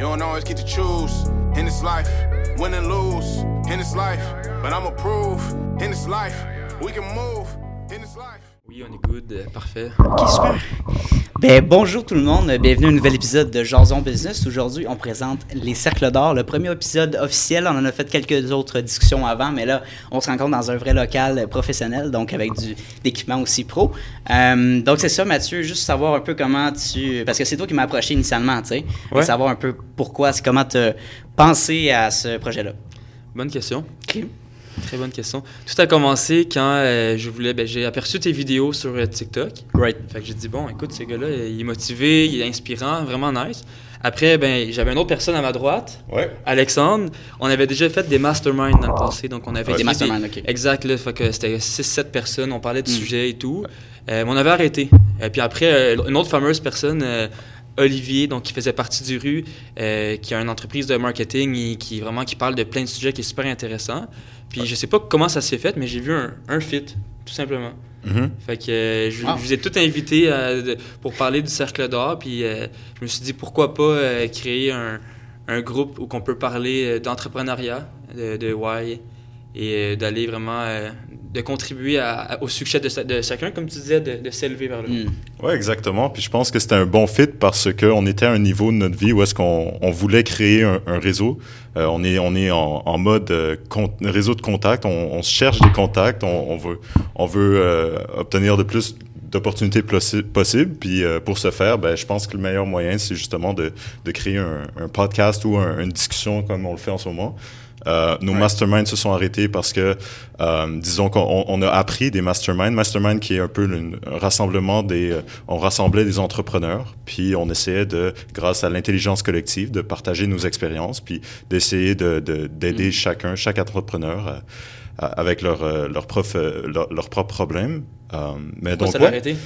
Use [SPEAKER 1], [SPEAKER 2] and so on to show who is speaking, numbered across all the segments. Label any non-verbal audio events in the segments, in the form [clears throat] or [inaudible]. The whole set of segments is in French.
[SPEAKER 1] You don't always get to choose in this life, win and lose in this life. But I'ma prove in this life, we can move.
[SPEAKER 2] Oui, on est good, parfait.
[SPEAKER 3] Ok, super. Ben, bonjour tout le monde, bienvenue à un nouvel épisode de Jason Business. Aujourd'hui, on présente les Cercles d'Or, le premier épisode officiel. On en a fait quelques autres discussions avant, mais là, on se rencontre dans un vrai local professionnel, donc avec du d'équipement aussi pro. Euh, donc, c'est ça, Mathieu, juste savoir un peu comment tu. Parce que c'est toi qui m'as approché initialement, tu sais.
[SPEAKER 2] Ouais.
[SPEAKER 3] Savoir un peu pourquoi, comment tu as pensé à ce projet-là.
[SPEAKER 2] Bonne question.
[SPEAKER 3] Ok.
[SPEAKER 2] Très bonne question. Tout a commencé quand euh, je voulais, ben, j'ai aperçu tes vidéos sur euh, TikTok.
[SPEAKER 3] Right?
[SPEAKER 2] Fait que j'ai dit, bon, écoute, ce gars-là, il est motivé, il est inspirant, vraiment nice. Après, ben, j'avais une autre personne à ma droite,
[SPEAKER 4] Ouais.
[SPEAKER 2] Alexandre. On avait déjà fait des masterminds dans le passé, donc on avait
[SPEAKER 3] Des masterminds, ok.
[SPEAKER 2] Exact, là, fait que c'était 6-7 personnes, on parlait de
[SPEAKER 3] Mm.
[SPEAKER 2] sujets et tout. Euh, mais on avait arrêté. Et puis après, une autre fameuse personne, Olivier, donc qui faisait partie du RU, euh, qui a une entreprise de marketing et qui vraiment qui parle de plein de sujets qui est super intéressant. Puis je sais pas comment ça s'est fait, mais j'ai vu un, un fit, tout simplement.
[SPEAKER 4] Mhm.
[SPEAKER 2] Fait que euh, je,
[SPEAKER 3] Ah.
[SPEAKER 2] je vous ai tout invité euh, de- pour parler du Cercle d'Or, puis euh, je me suis dit pourquoi pas euh, créer un, un groupe où qu'on peut parler d'entrepreneuriat, de, de why, et euh, d'aller vraiment, euh, de contribuer au succès de, chacun, comme tu disais, de, s'élever vers le haut.
[SPEAKER 3] Hmm.
[SPEAKER 4] Ouais, exactement. Puis je pense que c'était un bon fit parce qu'on était à un niveau de notre vie où est-ce qu'on on voulait créer un, réseau. Euh, on est, on est en, mode euh, réseau de contacts. On, cherche des contacts. On, veut, on veut euh, obtenir de plus d'opportunités possi- possibles. Puis pour ce faire, ben, je pense que le meilleur moyen, c'est justement de, de créer un, podcast ou un- une discussion comme on le fait en ce moment. Euh, nos masterminds se sont arrêtés parce que, euh, disons qu'on on- on a appris des masterminds. Mastermind qui est un peu un rassemblement des... euh, on rassemblait des entrepreneurs, puis on essayait de, grâce à l'intelligence collective, de partager nos expériences, puis d'essayer de- de- d'aider
[SPEAKER 3] Mm.
[SPEAKER 4] chacun, chaque entrepreneur à- avec leur, leur, prof, leur, leur propre problème. Mais
[SPEAKER 2] Pourquoi
[SPEAKER 4] donc,
[SPEAKER 2] ça
[SPEAKER 4] ouais.
[SPEAKER 2] arrêté?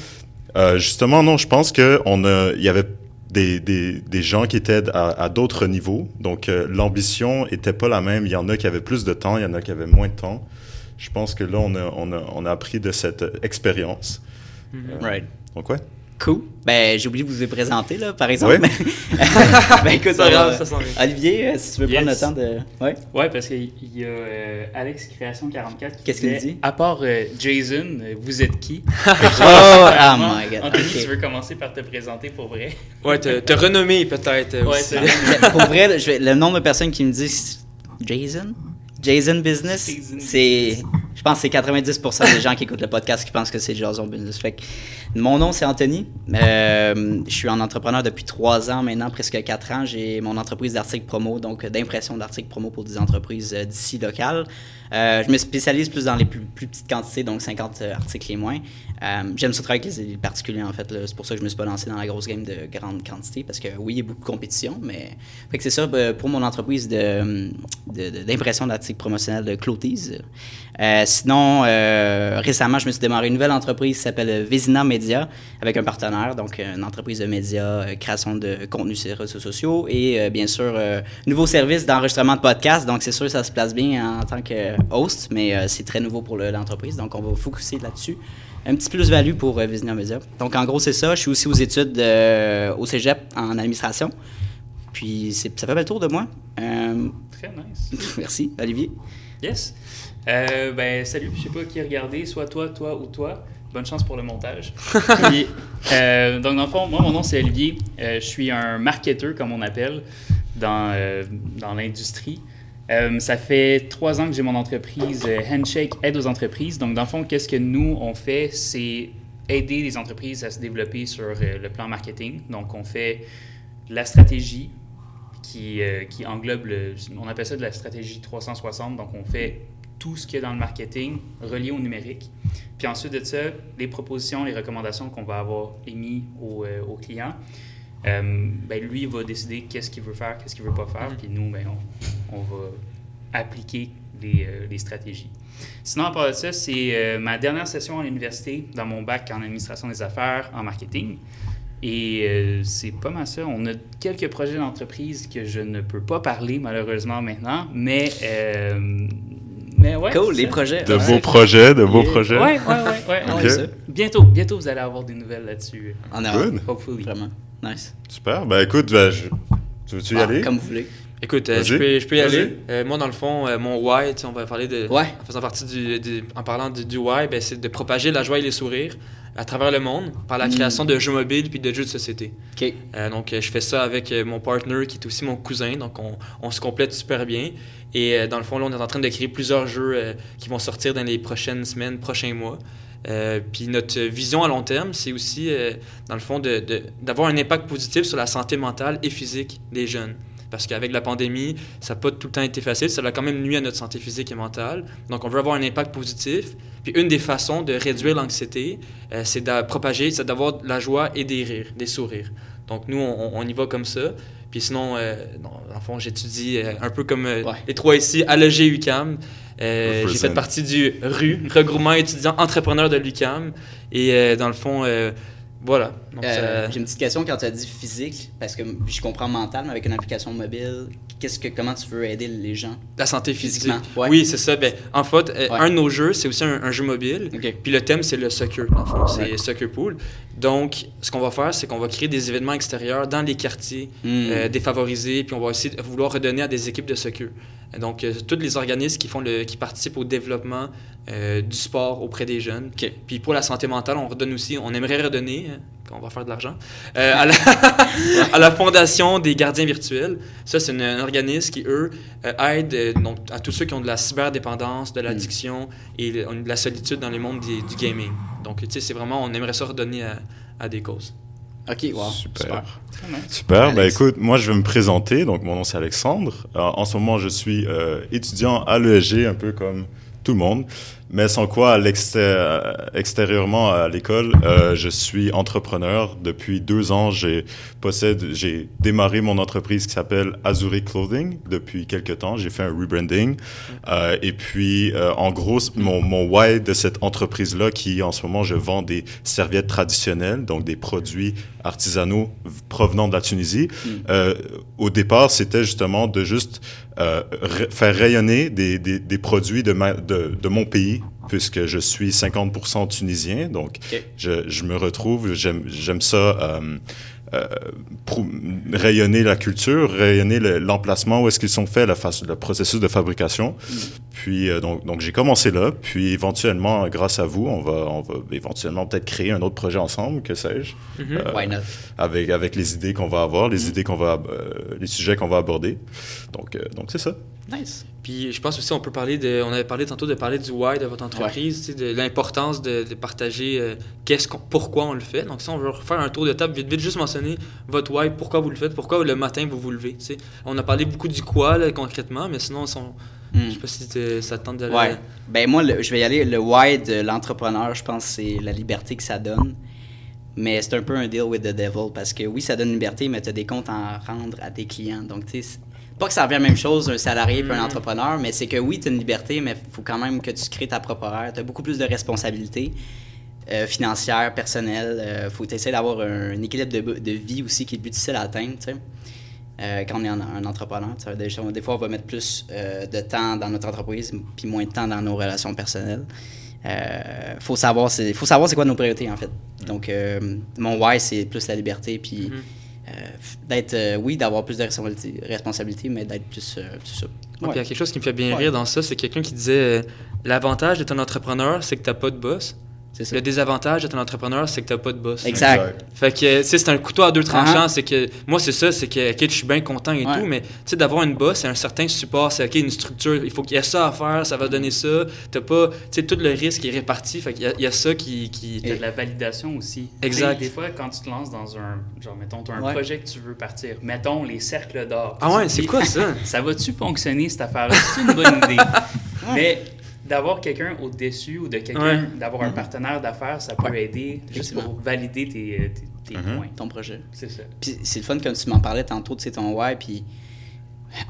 [SPEAKER 4] Justement, non, je pense que on a, il y avait des, des, des gens qui étaient à, à d'autres niveaux. Donc, euh, l'ambition était pas la même. Il y en a qui avaient plus de temps, il y en a qui avaient moins de temps. Je pense que là, on a, on a, on a appris de cette euh, expérience.
[SPEAKER 3] Right.
[SPEAKER 4] Donc, ouais.
[SPEAKER 3] Cool. Ben, j'ai oublié de vous les présenter, là, par exemple. [laughs] Ben, écoute,
[SPEAKER 2] ça s'en vient.
[SPEAKER 3] Olivier, euh, si tu veux prendre le temps de. Ouais.
[SPEAKER 5] Ouais, parce qu'il y a euh, Alex Création 44 qui
[SPEAKER 3] Qu'est-ce qu'il dit?
[SPEAKER 5] À part euh, Jason, euh, vous êtes qui [laughs]
[SPEAKER 3] Oh, ah my god.
[SPEAKER 5] Anthony, tu veux commencer par te présenter pour vrai?
[SPEAKER 2] Ouais, te, te [laughs] renommer peut-être.
[SPEAKER 5] Ouais,
[SPEAKER 2] aussi.
[SPEAKER 5] c'est-
[SPEAKER 3] Mais Pour vrai, je vais- le nombre de personnes qui me disent Jason? Jason Business,
[SPEAKER 5] Jason
[SPEAKER 3] c'est. Je pense que c'est 90% des gens qui écoutent le podcast qui pensent que c'est Jason Business. Fait que mon nom, c'est Anthony. Euh, je suis un entrepreneur depuis trois ans maintenant, presque quatre ans. J'ai mon entreprise d'articles promo, donc d'impression d'articles promo pour des entreprises euh, d'ici locales. Euh, je me spécialise plus dans les plus, petites quantités, donc 50 articles et moins. Euh, J'aime ça travailler avec les, particuliers, en fait. C'est pour ça que je me suis pas lancé dans la grosse game de grande quantité, parce que oui, il y a beaucoup de compétition, mais... Fait que c'est ça euh, pour mon entreprise d'impression d'articles promotionnels de Cloties. Euh, sinon, euh, récemment, je me suis démarré une nouvelle entreprise qui s'appelle Vézina Media, avec un partenaire, donc euh, une entreprise de médias, création de contenu sur les réseaux sociaux, et euh, bien sûr, nouveau service d'enregistrement de podcast. Donc, c'est sûr, ça se place bien en tant que host, mais c'est très nouveau pour le- l'entreprise, donc on va focuser là-dessus. Un petit plus-value pour Vézina Media. Donc, en gros, c'est ça. Je suis aussi aux études au cégep en administration. Puis, c'est- ça fait le tour de moi.
[SPEAKER 5] Très nice. [laughs]
[SPEAKER 3] merci, Olivier.
[SPEAKER 5] Yes. Euh, ben, salut, je sais pas qui regarder, soit toi, toi ou toi. Bonne chance pour le montage. [laughs] Puis, euh, donc, dans le fond, moi, mon nom, c'est Olivier. Euh, je suis un marketeur, comme on appelle, dans, euh, dans l'industrie. Ça fait trois ans que j'ai mon entreprise Handshake Aide aux entreprises. Donc, dans le fond, qu'est-ce que nous, on fait, c'est aider les entreprises à se développer sur le plan marketing. Donc, on fait de la stratégie qui, qui englobe, le, on appelle ça de la stratégie 360. Donc, on fait tout ce qu'il y a dans le marketing relié au numérique. Puis ensuite de ça, les propositions, les recommandations qu'on va avoir émis au, euh, au client, euh, ben, lui il va décider qu'est-ce qu'il veut faire, qu'est-ce qu'il veut pas faire. Puis nous, ben, on, on va appliquer les, euh, les stratégies. Sinon, à part de ça, c'est euh, ma dernière session à l'université dans mon bac en administration des affaires, en marketing. Et euh, c'est pas mal ça. On a quelques projets d'entreprise que je ne peux pas parler malheureusement maintenant, mais, euh, mais ouais.
[SPEAKER 3] Cool, les projets.
[SPEAKER 4] De
[SPEAKER 3] Ouais.
[SPEAKER 4] vos projets, de
[SPEAKER 3] Yeah.
[SPEAKER 4] projets.
[SPEAKER 5] Ouais, ouais, ouais. ouais. [laughs]
[SPEAKER 4] Ok.
[SPEAKER 3] ouais, ça.
[SPEAKER 5] Bientôt, bientôt, vous allez avoir des nouvelles là-dessus.
[SPEAKER 3] En
[SPEAKER 4] Good.
[SPEAKER 5] Hopefully.
[SPEAKER 3] Vraiment. Nice.
[SPEAKER 4] Super. Ben écoute, ben, je- Tu veux-tu y
[SPEAKER 3] Ah,
[SPEAKER 4] aller?
[SPEAKER 3] Comme vous voulez.
[SPEAKER 2] Écoute, euh, je peux, je peux y aller. Euh, moi, dans le fond, euh, mon why, on va parler de.
[SPEAKER 3] Ouais.
[SPEAKER 2] En faisant partie du. du- en parlant du, du why, ben, c'est de propager la joie et les sourires à travers le monde par la
[SPEAKER 3] Mm.
[SPEAKER 2] création de jeux mobiles puis de jeux de société.
[SPEAKER 3] OK.
[SPEAKER 2] Euh, donc, je fais ça avec mon partner qui est aussi mon cousin. Donc, on, on se complète super bien. Et euh, dans le fond, là, on est en train de créer plusieurs jeux euh, qui vont sortir dans les prochaines semaines, prochains mois. Euh, puis notre vision à long terme, c'est aussi, euh, dans le fond, de- de- d'avoir un impact positif sur la santé mentale et physique des jeunes. Parce qu'avec la pandémie, ça n'a pas tout le temps été facile. Ça a quand même nuit à notre santé physique et mentale. Donc, on veut avoir un impact positif. Puis, une des façons de réduire l'anxiété, euh, c'est de propager, c'est d'avoir de la joie et des rires, des sourires. Donc, nous, on, on y va comme ça. Puis sinon, euh, dans le fond, j'étudie euh, un peu comme euh,
[SPEAKER 3] Ouais.
[SPEAKER 2] les trois ici à l'EG-UCAM. Euh, j'ai fait partie du RU, regroupement étudiant entrepreneur de l'UCAM. Et euh, dans le fond, euh, voilà. Donc,
[SPEAKER 3] Euh,
[SPEAKER 2] ça-
[SPEAKER 3] J'ai une petite question quand tu as dit physique, parce que je comprends mental, mais avec une application mobile, qu'est-ce que, comment tu veux aider les gens?
[SPEAKER 2] la santé physique.
[SPEAKER 3] Ouais.
[SPEAKER 2] Oui, c'est ça. Ben, en fait, euh,
[SPEAKER 3] Ouais.
[SPEAKER 2] un de nos jeux, c'est aussi un, un jeu mobile. Puis le thème, c'est le soccer, fond. C'est
[SPEAKER 3] Ouais.
[SPEAKER 2] Soccer Pool. Donc, ce qu'on va faire, c'est qu'on va créer des événements extérieurs dans les quartiers
[SPEAKER 3] Hmm.
[SPEAKER 2] euh, défavorisés, puis on va aussi vouloir redonner à des équipes de soccer. Donc, euh, tous les organismes qui, font le, qui participent au développement euh, du sport auprès des jeunes. Puis pour la santé mentale, on redonne aussi, on aimerait redonner, euh, quand on va faire de l'argent, euh, à, la, [laughs] à la Fondation des gardiens virtuels. Ça, c'est un organisme qui, eux, euh, aide euh, donc, à tous ceux qui ont de la cyberdépendance, de l'addiction et le- ont de la solitude dans le monde des- du gaming. Donc, tu sais, c'est vraiment, on aimerait ça redonner à, à des causes.
[SPEAKER 3] OK, wow.
[SPEAKER 4] Super. Super. Ben
[SPEAKER 3] Alex.
[SPEAKER 4] écoute, moi je vais me présenter. Donc mon nom c'est Alexandre. En ce moment je suis euh, étudiant à l'ESG, un peu comme tout le monde, mais sans quoi à extérieurement à l'école, euh, je suis entrepreneur. Depuis deux ans, j'ai possède, j'ai démarré mon entreprise qui s'appelle Azuri Clothing. Depuis quelques temps, j'ai fait un rebranding. Euh, et puis euh, en gros, mon, mon why de cette entreprise là, qui en ce moment je vends des serviettes traditionnelles, donc des produits artisanaux provenant de la Tunisie.
[SPEAKER 3] Mm.
[SPEAKER 4] Au départ, c'était justement de juste faire rayonner des, des, des produits de, ma, de, de mon pays, puisque je suis 50% tunisien. Donc, je, je me retrouve, j'aime ça, euh, euh, rayonner la culture, rayonner le- l'emplacement où est-ce qu'ils sont faits, le processus de fabrication. Puis, euh, donc, donc j'ai commencé là. Puis, éventuellement, grâce à vous, on va, on va éventuellement peut-être créer un autre projet ensemble, que sais-je
[SPEAKER 2] Mhm.
[SPEAKER 4] Euh, avec, avec les idées qu'on va avoir, les idées qu'on va, euh, les sujets qu'on va aborder. Donc, euh, donc c'est ça.
[SPEAKER 3] Nice.
[SPEAKER 2] Puis je pense aussi on peut parler de, on avait parlé tantôt de parler du why de votre entreprise, tu sais, de l'importance de, de partager euh, qu'est-ce qu'on, pourquoi on le fait. Donc si on veut refaire un tour de table vite vite, juste mentionner votre why, pourquoi vous le faites, pourquoi le matin vous vous levez. tu sais. On a parlé beaucoup du quoi là, concrètement, mais sinon si on-
[SPEAKER 3] Hmm.
[SPEAKER 2] je sais pas si t'es- ça te tente d'aller.
[SPEAKER 3] Ouais. Ben moi, le- je vais y aller. Le why de l'entrepreneur, je pense, c'est la liberté que ça donne. Mais c'est un peu un deal with the devil parce que oui, ça donne une liberté, mais tu as des comptes à rendre à tes clients. Donc, tu sais, c'est- pas que ça revient à la même chose un salarié puis un
[SPEAKER 2] Mhm.
[SPEAKER 3] entrepreneur, mais c'est que oui, tu as une liberté, mais il faut quand même que tu crées ta propre horaire. Tu as beaucoup plus de responsabilités euh, financières, personnelles. Il faut essayer d'avoir un, équilibre de, de vie aussi qui est plus difficile à atteindre, tu sais. Euh, quand on est un, un entrepreneur, tu sais, des, fois, on va mettre plus euh, de temps dans notre entreprise puis moins de temps dans nos relations personnelles. Euh, faut savoir c'est faut savoir c'est quoi nos priorités en fait. Donc euh, mon why c'est plus la liberté puis
[SPEAKER 2] Mhm.
[SPEAKER 3] Euh, d'être euh, oui d'avoir plus de responsabilité, mais d'être plus euh.
[SPEAKER 2] Ouais, puis il y a quelque chose qui me fait bien
[SPEAKER 3] Ouais.
[SPEAKER 2] rire dans ça, c'est quelqu'un qui disait euh, l'avantage d'être un entrepreneur, c'est que t'as pas de boss.
[SPEAKER 3] C'est ça.
[SPEAKER 2] Le désavantage d'être un entrepreneur, c'est que t'as pas de boss.
[SPEAKER 3] Exact.
[SPEAKER 2] Fait que, tu sais, c'est un couteau à deux tranchants.
[SPEAKER 3] Uh-huh.
[SPEAKER 2] C'est que, moi, c'est ça, c'est que, ok, je suis bien content et
[SPEAKER 3] Ouais.
[SPEAKER 2] tout, mais, tu sais, d'avoir une boss, c'est un certain support, c'est, ok, une structure, il faut qu'il y ait ça à faire, ça va donner ça. T'as pas, tu sais, tout le risque est réparti. Fait qu'il y a, il y a ça qui. qui
[SPEAKER 5] Il y a de la validation aussi.
[SPEAKER 2] Exact.
[SPEAKER 5] Des fois, quand tu te lances dans un. Genre, mettons, tu as un
[SPEAKER 3] Ouais.
[SPEAKER 5] projet que tu veux partir. Mettons les cercles d'or.
[SPEAKER 2] Ah ouais, c'est
[SPEAKER 5] dis,
[SPEAKER 2] quoi ça? [laughs]
[SPEAKER 5] Ça va-tu fonctionner, cette affaire-là? C'est une bonne idée. [laughs] Mais d'avoir quelqu'un au-dessus ou de quelqu'un,
[SPEAKER 2] Ouais.
[SPEAKER 5] d'avoir un partenaire d'affaires, ça peut
[SPEAKER 3] Ouais.
[SPEAKER 5] aider juste pour valider tes, tes, tes
[SPEAKER 4] Mhm.
[SPEAKER 5] points.
[SPEAKER 3] Ton projet.
[SPEAKER 5] C'est ça.
[SPEAKER 3] Puis c'est le fun comme tu m'en parlais tantôt, tu sais, ton why, puis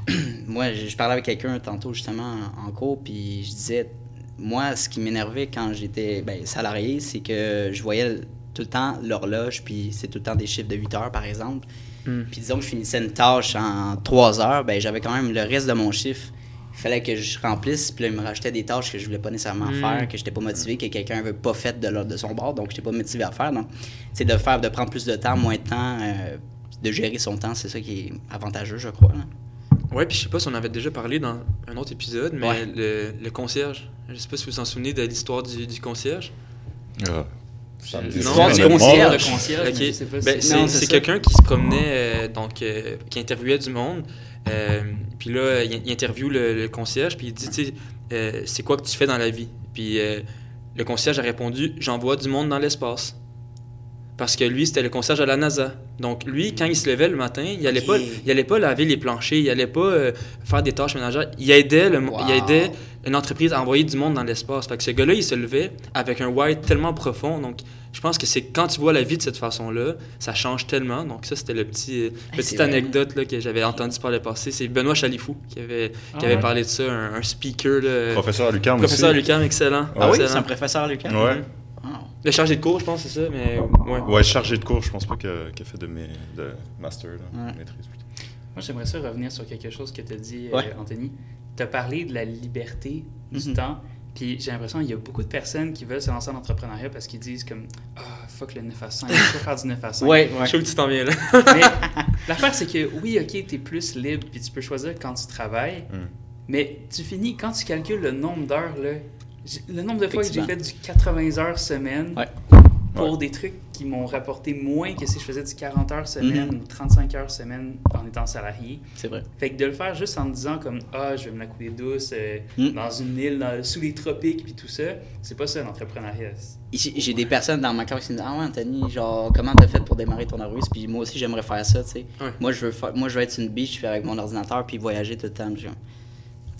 [SPEAKER 3] [clears throat] moi, je, parlais avec quelqu'un tantôt justement en, en cours, puis je disais, moi, ce qui m'énervait quand j'étais ben, salarié, c'est que je voyais tout le temps l'horloge, puis c'est tout le temps des chiffres de 8 heures, par exemple.
[SPEAKER 2] Hmm.
[SPEAKER 3] Puis disons que je finissais une tâche en 3 heures, ben j'avais quand même le reste de mon chiffre. Il fallait que je remplisse, puis là, il me rajoutait des tâches que je voulais pas nécessairement
[SPEAKER 2] Mm.
[SPEAKER 3] faire, que j'étais pas motivé, que quelqu'un veut pas fait de, de son bord, donc j'étais pas motivé à faire. Donc, c'est de faire, de prendre plus de temps, moins de temps, euh, de gérer son temps, c'est ça qui est avantageux, je crois. là.
[SPEAKER 2] Ouais, puis je sais pas si on avait déjà parlé dans un autre épisode, mais
[SPEAKER 3] Ouais.
[SPEAKER 2] le, le concierge. Je sais pas si vous vous en souvenez de l'histoire du, du concierge.
[SPEAKER 4] Ah,
[SPEAKER 3] L'histoire du concierge.
[SPEAKER 2] Ben, c'est quelqu'un qui se promenait, euh, donc, euh, qui interviewait du monde. Euh, puis là, il, il interviewe le, le concierge, puis il dit, tu sais, euh, c'est quoi que tu fais dans la vie? Puis euh, le concierge a répondu, j'envoie du monde dans l'espace. Parce que lui, c'était le concierge à la NASA. Donc lui, quand il se levait le matin, il allait,
[SPEAKER 3] Ok.
[SPEAKER 2] pas, il allait pas laver les planchers, il allait pas euh, faire des tâches ménagères. Il aidait, le,
[SPEAKER 3] Wow.
[SPEAKER 2] il aidait une entreprise à envoyer du monde dans l'espace. Fait que ce gars-là, il se levait avec un why tellement profond. Donc, je pense que c'est quand tu vois la vie de cette façon-là, ça change tellement. Donc, ça, c'était le petit, euh,
[SPEAKER 3] c'est
[SPEAKER 2] petite anecdote là, que j'avais entendu par le passé. C'est Benoît Chalifou qui avait,
[SPEAKER 5] Ah
[SPEAKER 2] qui avait
[SPEAKER 5] ouais?
[SPEAKER 2] parlé de ça, un, un speaker. Là,
[SPEAKER 4] Professeur Lucam
[SPEAKER 2] professeur. Lucam, excellent.
[SPEAKER 3] Ah oui, c'est un professeur, Lucas?
[SPEAKER 4] Ouais.
[SPEAKER 3] Ah.
[SPEAKER 2] Le chargé de cours, je pense, c'est ça, mais ouais.
[SPEAKER 4] Ouais, chargé de cours, je pense pas qu'il a fait de, mes, de master, là,
[SPEAKER 3] Ouais.
[SPEAKER 4] maîtrise plutôt.
[SPEAKER 5] Moi, j'aimerais ça revenir sur quelque chose que tu as dit, euh. Anthony. Tu as parlé de la liberté du
[SPEAKER 3] Mhm.
[SPEAKER 5] temps. Puis j'ai l'impression qu'il y a beaucoup de personnes qui veulent se lancer en entrepreneuriat parce qu'ils disent comme Ah, fuck le 9 à 5, je veux faire du 9 à 5.
[SPEAKER 3] Ouais,
[SPEAKER 2] Je
[SPEAKER 3] ouais.
[SPEAKER 2] sais où tu t'en viens là.
[SPEAKER 5] Mais [laughs] l'affaire, c'est que oui, ok, tu es plus libre puis tu peux choisir quand tu travailles.
[SPEAKER 4] Mm.
[SPEAKER 5] Mais tu finis, quand tu calcules le nombre d'heures, le nombre de fois que j'ai fait du 80 heures semaine
[SPEAKER 3] Ouais.
[SPEAKER 5] pour des trucs qui m'ont rapporté moins que si je faisais du 40 heures semaine
[SPEAKER 3] Mhm.
[SPEAKER 5] ou 35 heures semaine en étant salarié.
[SPEAKER 3] C'est vrai.
[SPEAKER 5] Fait que de le faire juste en me disant comme ah je vais me la couler douce euh,
[SPEAKER 3] Mm.
[SPEAKER 5] dans une île dans- sous les tropiques puis tout ça, c'est pas ça l'entrepreneuriat.
[SPEAKER 3] J'ai des personnes dans ma classe qui me disent Ah ouais, Anthony, genre, comment t'as fait pour démarrer ton russe Puis moi aussi, j'aimerais faire ça, tu sais.
[SPEAKER 2] Ouais.
[SPEAKER 3] Moi, je veux faire, moi, je veux être sur une beach, faire avec mon ordinateur, puis voyager tout le temps. Puis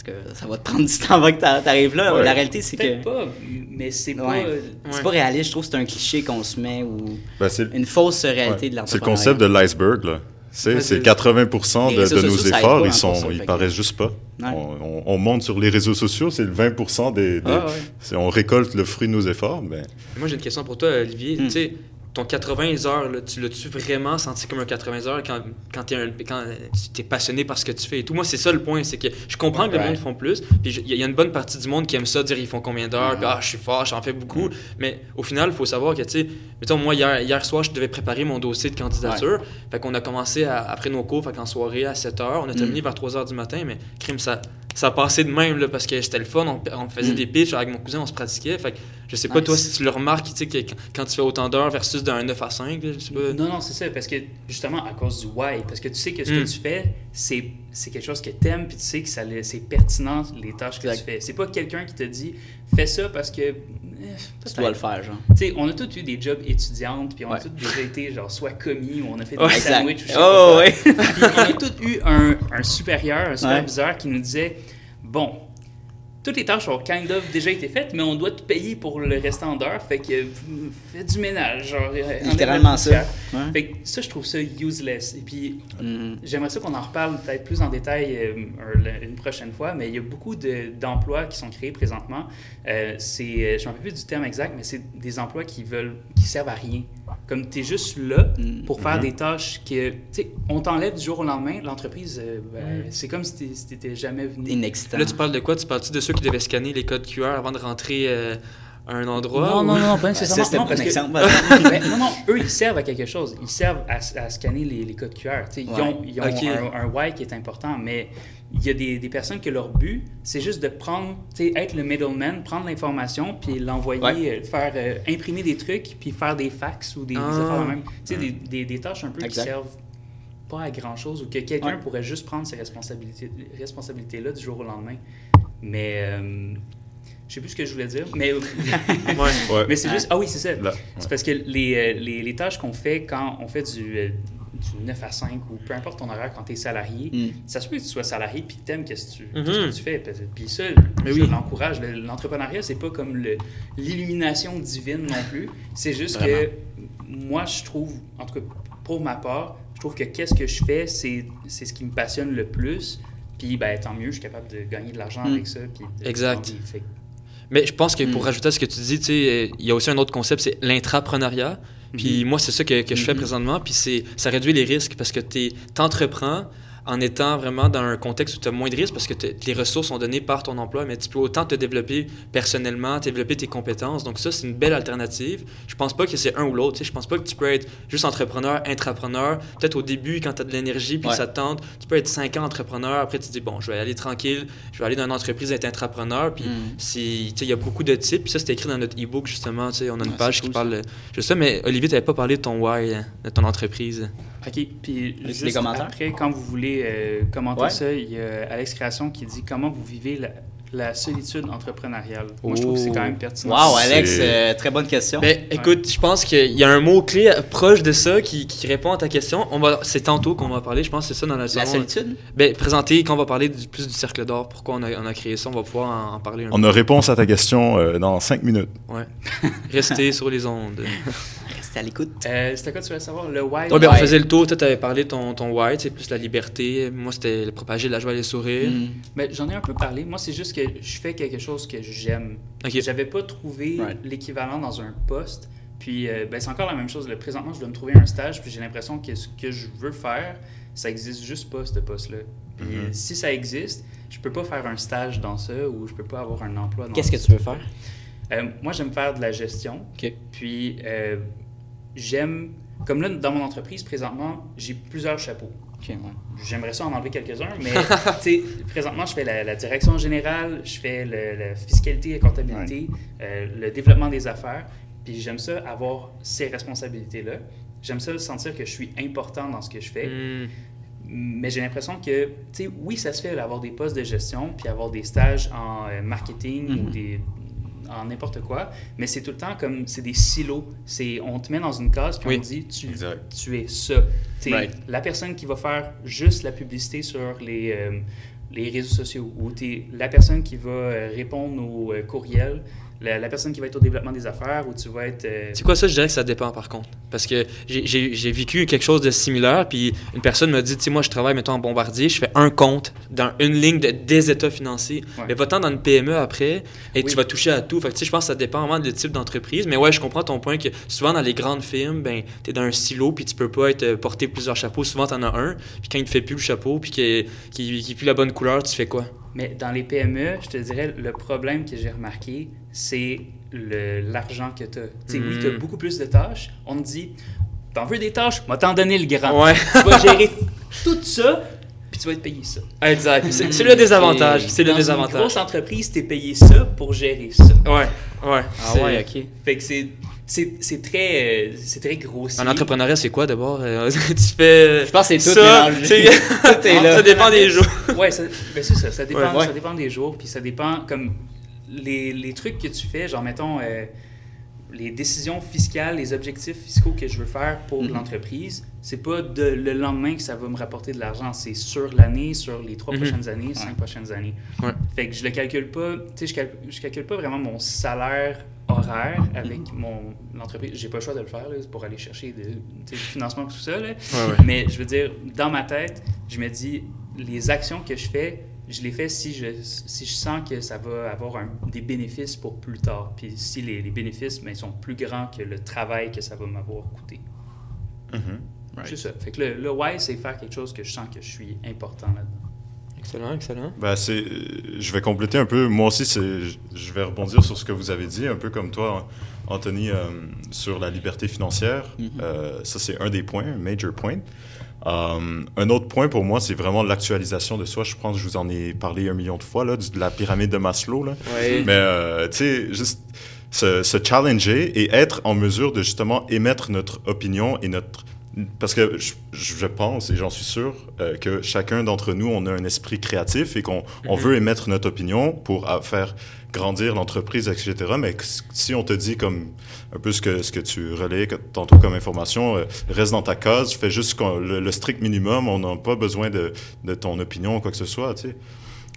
[SPEAKER 3] que ça va te prendre du temps avant que t'a- t'arrives là.
[SPEAKER 4] Ouais.
[SPEAKER 3] La réalité, c'est que.
[SPEAKER 5] pas, mais c'est pas.
[SPEAKER 3] Ouais.
[SPEAKER 5] euh,
[SPEAKER 3] C'est pas réaliste, je trouve que c'est un cliché qu'on se met ou
[SPEAKER 4] Ben, c'est
[SPEAKER 3] une fausse réalité
[SPEAKER 4] ouais.
[SPEAKER 3] de
[SPEAKER 4] C'est le
[SPEAKER 3] l'entrepreneuriat.
[SPEAKER 4] concept de l'iceberg, là. C'est
[SPEAKER 2] Ouais,
[SPEAKER 4] c'est
[SPEAKER 2] c'est-
[SPEAKER 4] 80%
[SPEAKER 3] Les
[SPEAKER 4] de, de nos efforts,
[SPEAKER 3] pas,
[SPEAKER 4] ils, sont,
[SPEAKER 3] ça,
[SPEAKER 4] ils
[SPEAKER 3] que-
[SPEAKER 4] paraissent juste pas.
[SPEAKER 3] Ouais.
[SPEAKER 4] On, on- on monte sur les réseaux sociaux, c'est le 20% des... des-
[SPEAKER 2] Ah, ouais.
[SPEAKER 4] c'est- On récolte le fruit de nos efforts, ben,
[SPEAKER 2] Moi, j'ai une question pour toi, Olivier.
[SPEAKER 3] Hmm.
[SPEAKER 2] Tu sais, ton 80 heures, là, tu l'as-tu vraiment senti comme un 80 heures quand, quand tu es passionné par ce que tu fais et tout? Moi, c'est ça le point, c'est que je comprends que le monde font plus, puis il y, a- il y a une bonne partie du monde qui aime ça, dire ils font combien d'heures,
[SPEAKER 3] Mhm.
[SPEAKER 2] puis ah, je suis fort, j'en fais beaucoup. Mais au final, il faut savoir que, tu sais, mettons, moi, hier, hier soir, je devais préparer mon dossier de candidature. Fait qu'on a commencé à- après nos cours, fait qu'en soirée à 7 heures, on a terminé vers 3 heures du matin, mais crime, ça. Ça passé de même là, parce que c'était le fun, on, on faisait
[SPEAKER 3] Mm.
[SPEAKER 2] des pitchs avec mon cousin, on se pratiquait. Fait que je sais pas toi si tu le remarques, que quand- quand tu fais autant d'heures versus d'un 9 à 5, là, je sais pas.
[SPEAKER 5] Non, non, c'est ça, parce que justement à cause du why, parce que tu sais que ce
[SPEAKER 2] Mm.
[SPEAKER 5] que tu fais, c'est c'est quelque chose que tu aimes, puis tu sais que ça c'est pertinent les tâches que
[SPEAKER 3] Exact.
[SPEAKER 5] tu fais. C'est pas quelqu'un qui te dit fais ça parce que. eh,
[SPEAKER 3] Tu dois le faire, genre.
[SPEAKER 5] Tu sais, on a tous eu des jobs étudiantes, puis on a tous déjà été genre soit commis ou on a fait des
[SPEAKER 3] Ouais,
[SPEAKER 5] sandwichs ou je sais
[SPEAKER 3] Oh,
[SPEAKER 5] pas
[SPEAKER 3] ouais.
[SPEAKER 5] Puis on a tous eu un, un supérieur, un superviseur qui nous disait Bon, toutes les tâches ont kind of déjà été faites, mais on doit te payer pour le restant d'heures, fait que fais du ménage. Genre, euh,
[SPEAKER 3] Littéralement ça. Ouais.
[SPEAKER 5] Fait que ça, je trouve ça useless. Et puis,
[SPEAKER 3] Mhm.
[SPEAKER 5] j'aimerais ça qu'on en reparle peut-être plus en détail euh, un- une prochaine fois, mais il y a beaucoup de- d'emplois qui sont créés présentement. Euh, c'est, je ne me rappelle plus du terme exact, mais c'est des emplois qui veulent, qui servent à rien. Comme tu es juste là pour faire
[SPEAKER 4] Mhm.
[SPEAKER 5] des tâches que, tu sais, on t'enlève du jour au lendemain, l'entreprise, euh, ben,
[SPEAKER 2] Mhm.
[SPEAKER 5] c'est comme si tu n'étais jamais venu.
[SPEAKER 3] Inexistant.
[SPEAKER 2] Là, tu parles de quoi? Tu parles-tu de ceux qui devaient scanner les codes QR avant de rentrer euh, à un endroit
[SPEAKER 5] Non, non, non, pas
[SPEAKER 3] Ouais, ça,
[SPEAKER 5] nécessairement.
[SPEAKER 3] c'était
[SPEAKER 5] Non, parce que-. [laughs] Ben, non, non, eux, ils servent à quelque chose. Ils servent à, à scanner les, les codes QR. Tu sais, Ils
[SPEAKER 3] Ouais.
[SPEAKER 5] ont, ils ont un, un why qui est important, mais il y a des, des personnes que leur but, c'est juste de prendre, tu sais, être le middleman, prendre l'information, puis l'envoyer,
[SPEAKER 3] Ouais.
[SPEAKER 5] euh, faire euh, imprimer des trucs, puis faire des fax ou des, des
[SPEAKER 2] Ah.
[SPEAKER 5] affaires de même. Tu sais, des, des, des tâches un peu
[SPEAKER 3] Exact.
[SPEAKER 5] qui servent pas à grand chose ou que quelqu'un
[SPEAKER 3] Ouais.
[SPEAKER 5] pourrait juste prendre ces responsabilités, responsabilités-là du jour au lendemain. Mais euh, je sais plus ce que je voulais dire, mais [laughs]
[SPEAKER 2] Ouais.
[SPEAKER 4] ouais.
[SPEAKER 5] mais c'est juste. Ah oui, c'est ça. C'est parce que les, euh, les, les tâches qu'on fait quand on fait du, euh, du 9 à 5 ou peu importe ton horaire quand tu es salarié,
[SPEAKER 3] Mhm.
[SPEAKER 5] ça se peut que tu sois salarié puis que tu aimes qu'est-ce que tu,
[SPEAKER 2] Mhm.
[SPEAKER 5] que tu fais. Puis ça,
[SPEAKER 2] Mais
[SPEAKER 5] je
[SPEAKER 2] oui.
[SPEAKER 5] l'encourage. Le- L'entrepreneuriat, c'est pas comme l'illumination divine non plus. C'est juste
[SPEAKER 3] Vraiment.
[SPEAKER 5] que moi, je trouve, en tout cas pour ma part, je trouve que qu'est-ce que je fais, c'est c'est ce qui me passionne le plus. Puis ben, tant mieux, je suis capable de gagner de l'argent
[SPEAKER 3] Mhm.
[SPEAKER 5] avec ça. Puis de-
[SPEAKER 2] Exact.
[SPEAKER 5] Fait
[SPEAKER 2] Mais je pense que pour
[SPEAKER 3] Mm.
[SPEAKER 2] rajouter à ce que tu dis, il y a aussi un autre concept, c'est l'intrapreneuriat. Puis moi, c'est ça que, que je fais
[SPEAKER 3] Mhm.
[SPEAKER 2] présentement. Puis c'est, ça réduit les risques parce que tu t'entreprends en étant vraiment dans un contexte où tu as moins de risques parce que les ressources sont données par ton emploi, mais tu peux autant te développer personnellement, développer tes compétences. Donc ça, c'est une belle alternative. Je pense pas que c'est un ou l'autre. tu sais. Je pense pas que tu peux être juste entrepreneur, intrapreneur. Peut-être au début, quand tu as de l'énergie puis
[SPEAKER 3] Ouais.
[SPEAKER 2] ça te tente, tu peux être 5 ans entrepreneur. Après, tu te dis, bon, je vais aller tranquille, je vais aller dans une entreprise, être intrapreneur. Puis
[SPEAKER 3] Mm.
[SPEAKER 2] il y a beaucoup de types. Puis ça, c'est écrit dans notre e-book, justement. tu sais, On a une
[SPEAKER 3] Ah,
[SPEAKER 2] page qui parle de ça. Mais Olivier, tu n'avais pas parlé de ton why, de ton entreprise.
[SPEAKER 5] OK. Puis juste
[SPEAKER 3] commentaires?
[SPEAKER 5] après, quand vous voulez euh, commenter
[SPEAKER 3] Ouais.
[SPEAKER 5] ça, il y a Alex Création qui dit comment vous vivez la, la solitude entrepreneuriale. Moi, je trouve que c'est quand même pertinent.
[SPEAKER 3] Wow, Alex,
[SPEAKER 4] C'est-
[SPEAKER 3] euh, très bonne question.
[SPEAKER 2] Ben, écoute, je pense qu'il y a un mot-clé proche de ça qui, qui répond à ta question. On va, c'est tantôt qu'on va parler, je pense que c'est ça dans la
[SPEAKER 3] la solitude?
[SPEAKER 2] Ben, présenter, quand on va parler du, plus du Cercle d'Or, pourquoi on a, on a créé ça, on va pouvoir en, en parler un
[SPEAKER 4] On a réponse à ta question euh, dans cinq minutes.
[SPEAKER 2] peu. Ouais. Rester sur les ondes. [laughs]
[SPEAKER 3] À l'écoute.
[SPEAKER 5] Euh, c'était quoi tu voulais savoir? Le why?
[SPEAKER 2] Ouais, ben, on faisait le tour, toi, t'avais parlé de ton, ton why, c'est plus la liberté. Moi, c'était le propager de la joie et le sourire.
[SPEAKER 3] Mm.
[SPEAKER 5] Ben, J'en ai un peu parlé. Moi, c'est juste que je fais quelque chose que j'aime.
[SPEAKER 2] Ok.
[SPEAKER 5] J'avais pas trouvé
[SPEAKER 3] Right.
[SPEAKER 5] l'équivalent dans un poste. Puis, euh, ben, c'est encore la même chose. Là, présentement, je dois me trouver un stage, puis j'ai l'impression que ce que je veux faire, ça existe juste pas, ce poste-là. Puis,
[SPEAKER 3] Mm-hmm.
[SPEAKER 5] si ça existe, je peux pas faire un stage dans ça ou je peux pas avoir un emploi dans
[SPEAKER 3] Qu'est-ce que tu veux faire?
[SPEAKER 5] Euh, moi, j'aime faire de la gestion. Puis, euh, j'aime. Comme là, dans mon entreprise, présentement, j'ai plusieurs chapeaux.
[SPEAKER 3] Ouais.
[SPEAKER 5] J'aimerais ça en enlever quelques-uns, mais [laughs] présentement, je fais la, la direction générale, je fais le- la fiscalité et comptabilité, euh, le développement des affaires, puis j'aime ça avoir ces responsabilités-là. J'aime ça sentir que je suis important dans ce que je fais,
[SPEAKER 2] Hmm.
[SPEAKER 5] mais j'ai l'impression que, tu sais, oui, ça se fait d'avoir des postes de gestion, puis avoir des stages en euh, marketing ou
[SPEAKER 3] Mhm.
[SPEAKER 5] des en n'importe quoi, mais c'est tout le temps comme, c'est des silos. C'est, on te met dans une case, puis
[SPEAKER 2] Oui.
[SPEAKER 5] on te dit, tu, tu es ça. Tu
[SPEAKER 3] Right.
[SPEAKER 5] La personne qui va faire juste la publicité sur les, euh, les réseaux sociaux, ou t'es la personne qui va euh, répondre aux euh, courriels, la, la personne qui va être au développement des affaires, ou tu vas être... euh,
[SPEAKER 2] C'est quoi ça? Je dirais que ça dépend par contre. Parce que j'ai- vécu quelque chose de similaire, puis une personne m'a dit, tu sais, moi je travaille, mettons, en bombardier, je fais un compte dans une ligne de, des états financiers.
[SPEAKER 5] Ouais.
[SPEAKER 2] Mais va-t'en dans une PME après, et
[SPEAKER 5] Oui.
[SPEAKER 2] tu vas toucher à tout. Fait que, tu sais, je pense que ça dépend vraiment du type d'entreprise. Mais ouais, je comprends ton point que souvent dans les grandes firmes, ben, tu es dans un silo, puis tu peux pas être porter plusieurs chapeaux. Souvent, tu en as un, puis quand il te fait plus le chapeau, puis qu'il qui, qui plus la bonne couleur, tu fais quoi?
[SPEAKER 5] Mais dans les PME, je te dirais, le problème que j'ai remarqué, c'est le- l'argent que tu as. Tu sais, oui, tu as beaucoup plus de tâches. On te dit, t'en veux des tâches? Moi, t'en donner le grand.
[SPEAKER 2] Ouais,
[SPEAKER 5] Tu vas gérer tout ça, puis tu vas être payé ça.
[SPEAKER 2] exact. C'est c'est le désavantage. C'est le
[SPEAKER 5] Dans une
[SPEAKER 2] désavantage.
[SPEAKER 5] grosse entreprise, t'es payé ça pour gérer ça.
[SPEAKER 2] Ouais, ouais.
[SPEAKER 3] Ah ouais, ok.
[SPEAKER 5] Fait que c'est, c'est, c'est très, euh, c'est très grossier.
[SPEAKER 2] En entrepreneuriat, c'est quoi d'abord? Euh, [laughs] tu fais.
[SPEAKER 3] Je pense que c'est tout
[SPEAKER 2] ça,
[SPEAKER 3] mélangé.
[SPEAKER 2] c'est- [laughs]
[SPEAKER 3] Tout est là.
[SPEAKER 2] Ça dépend des jours. [laughs]
[SPEAKER 5] Ouais, ça, ben c'est ça. Ça dépend,
[SPEAKER 2] Ouais.
[SPEAKER 3] Ouais.
[SPEAKER 5] ça dépend des jours, puis ça dépend comme les, les trucs que tu fais, genre mettons euh, les décisions fiscales, les objectifs fiscaux que je veux faire pour
[SPEAKER 3] Mhm.
[SPEAKER 5] l'entreprise. C'est pas de, le lendemain que ça va me rapporter de l'argent, c'est sur l'année, sur les trois
[SPEAKER 2] Mhm.
[SPEAKER 5] prochaines années, cinq prochaines années.
[SPEAKER 2] Ouais.
[SPEAKER 5] Fait que je le calcule pas, tu sais, je, calcule, je calcule pas vraiment mon salaire horaire avec mon l'entreprise. J'ai pas le choix de le faire là, pour aller chercher de, tu sais, du financement et tout ça. Là. Mais je veux dire, dans ma tête, je me dis, les actions que je fais, je les fais si je, si je sens que ça va avoir un- des bénéfices pour plus tard. Puis si les, les bénéfices ben, sont plus grands que le travail que ça va m'avoir coûté.
[SPEAKER 4] Mhm.
[SPEAKER 3] Right.
[SPEAKER 5] C'est ça. Fait que le, le why, c'est faire quelque chose que je sens que je suis important là-dedans.
[SPEAKER 2] Excellent, excellent.
[SPEAKER 4] Ben, c'est, je vais compléter un peu. Moi aussi, c'est, je- vais rebondir sur ce que vous avez dit, un peu comme toi, Anthony, euh, sur la liberté financière.
[SPEAKER 3] Mhm.
[SPEAKER 4] Euh, ça, c'est un des points, un major point. Euh, un autre point pour moi, c'est vraiment l'actualisation de soi. Je pense que je vous en ai parlé un million de fois, là, de la pyramide de Maslow. Là. Mais, tu sais, juste se, se challenger et être en mesure de justement émettre notre opinion et notre... Parce que je, je pense, et j'en suis sûr, euh, que chacun d'entre nous, on a un esprit créatif et qu'on on
[SPEAKER 2] Mhm.
[SPEAKER 4] veut émettre notre opinion pour faire grandir l'entreprise, etc. Mais si on te dit comme un peu ce que, ce que tu relais que- tantôt comme information, euh, reste dans ta case, fais juste le, le strict minimum, on n'a pas besoin de, de ton opinion ou quoi que ce soit, tu sais.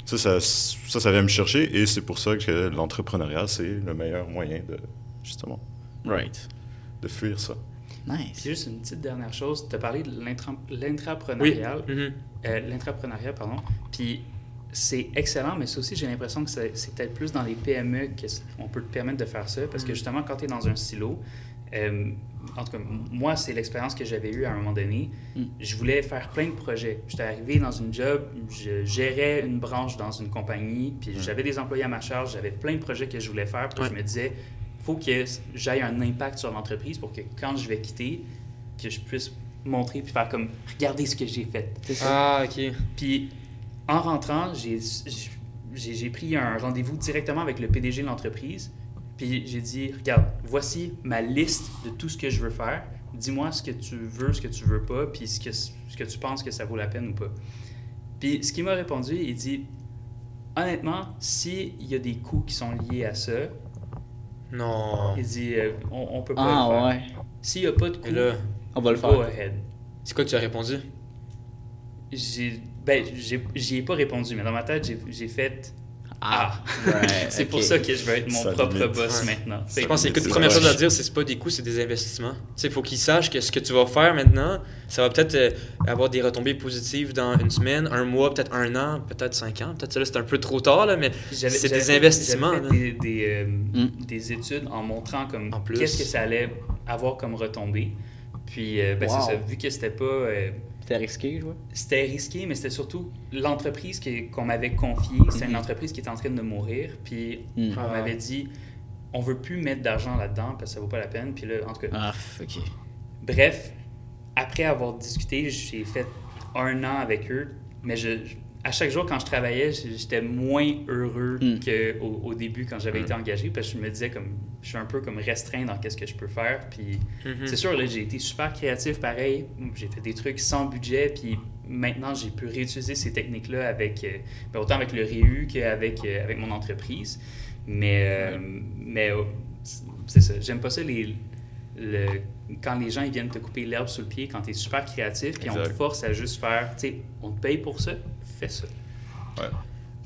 [SPEAKER 4] Ça, ça, ça, ça vient me chercher et c'est pour ça que l'entrepreneuriat, c'est le meilleur moyen de, justement,
[SPEAKER 3] Right.
[SPEAKER 4] de fuir ça.
[SPEAKER 3] Nice.
[SPEAKER 5] Puis juste une petite dernière chose, tu as parlé de l'intra-
[SPEAKER 2] Oui.
[SPEAKER 5] l'intrapreneurial.
[SPEAKER 2] Mhm.
[SPEAKER 5] Euh, l'intrapreneuriat, pardon. Puis c'est excellent, mais ça aussi, j'ai l'impression que c'est c'est peut-être plus dans les PME qu'on peut te permettre de faire ça, parce que justement, quand tu es dans un silo, euh, en tout cas, moi, c'est l'expérience que j'avais eue à un moment donné.
[SPEAKER 3] Mm.
[SPEAKER 5] Je voulais faire plein de projets. J'étais arrivé dans une job, je gérais une branche dans une compagnie, puis j'avais des employés à ma charge, j'avais plein de projets que je voulais faire, puis
[SPEAKER 2] Ouais.
[SPEAKER 5] je me disais, faut que j'aille un impact sur l'entreprise pour que quand je vais quitter, que je puisse montrer puis faire comme, regardez ce que j'ai fait.
[SPEAKER 2] Ah, ok.
[SPEAKER 5] Puis en rentrant, j'ai pris un rendez-vous directement avec le PDG de l'entreprise. Puis j'ai dit, regarde, voici ma liste de tout ce que je veux faire. Dis-moi ce que tu veux, ce que tu veux pas, puis ce que, ce que tu penses que ça vaut la peine ou pas. Puis ce qu'il m'a répondu, il dit, honnêtement, s'il y a des coûts qui sont liés à ça,
[SPEAKER 2] Non.
[SPEAKER 5] il dit, euh, on, on peut pas
[SPEAKER 3] Ah
[SPEAKER 5] le faire.
[SPEAKER 3] ouais,
[SPEAKER 5] S'il n'y a pas de
[SPEAKER 2] là,
[SPEAKER 3] on va le
[SPEAKER 5] go
[SPEAKER 3] faire.
[SPEAKER 5] ahead.
[SPEAKER 2] c'est quoi que tu as répondu?
[SPEAKER 5] J'ai, ben, j'ai- j'y ai pas répondu, mais dans ma tête, j'ai- j'ai fait Ah,
[SPEAKER 3] ouais,
[SPEAKER 5] c'est pour ça que je veux être mon
[SPEAKER 4] Ça
[SPEAKER 5] propre
[SPEAKER 4] limite.
[SPEAKER 5] boss
[SPEAKER 2] Ouais.
[SPEAKER 5] maintenant.
[SPEAKER 2] Je pense que la première chose à dire, c'est pas des coûts, c'est des investissements. Il faut qu'ils sachent que ce que tu vas faire maintenant, ça va peut-être euh, avoir des retombées positives dans une semaine, un mois, peut-être un an, peut-être cinq ans. Peut-être ça, là, c'est un peu trop tard, là, mais c'est des investissements.
[SPEAKER 5] fait des, des, euh,
[SPEAKER 3] Mm.
[SPEAKER 5] des études en montrant comme qu'est-ce que ça allait avoir comme retombée. Puis, euh, ben,
[SPEAKER 3] Wow.
[SPEAKER 5] c'est ça, vu que c'était pas.
[SPEAKER 3] C'était risqué, je vois.
[SPEAKER 5] c'était risqué, mais c'était surtout l'entreprise qu'on m'avait confiée. C'était une entreprise qui était en train de mourir. Puis,
[SPEAKER 3] Mm.
[SPEAKER 5] on m'avait dit on veut plus mettre d'argent là-dedans parce que ça vaut pas la peine. Puis là, en tout cas,
[SPEAKER 3] Ah, ok.
[SPEAKER 5] Bref, après avoir discuté, j'ai fait un an avec eux, mais je, je- à chaque jour quand je travaillais, j'étais moins heureux
[SPEAKER 3] Mm.
[SPEAKER 5] qu'au au début quand j'avais été engagé, parce que je me disais comme je suis un peu comme restreint dans qu'est-ce que je peux faire. Puis
[SPEAKER 2] Mhm.
[SPEAKER 5] c'est sûr là, j'ai été super créatif pareil, j'ai fait des trucs sans budget, puis maintenant j'ai pu réutiliser ces techniques là avec euh, ben, autant avec le Réu qu'avec euh, avec mon entreprise. Mais euh, mais euh, c'est ça, j'aime pas ça les le, quand les gens ils viennent te couper l'herbe sous le pied, quand tu es super créatif, puis on te force à juste faire, tu sais, on te paye pour ça, fais ça.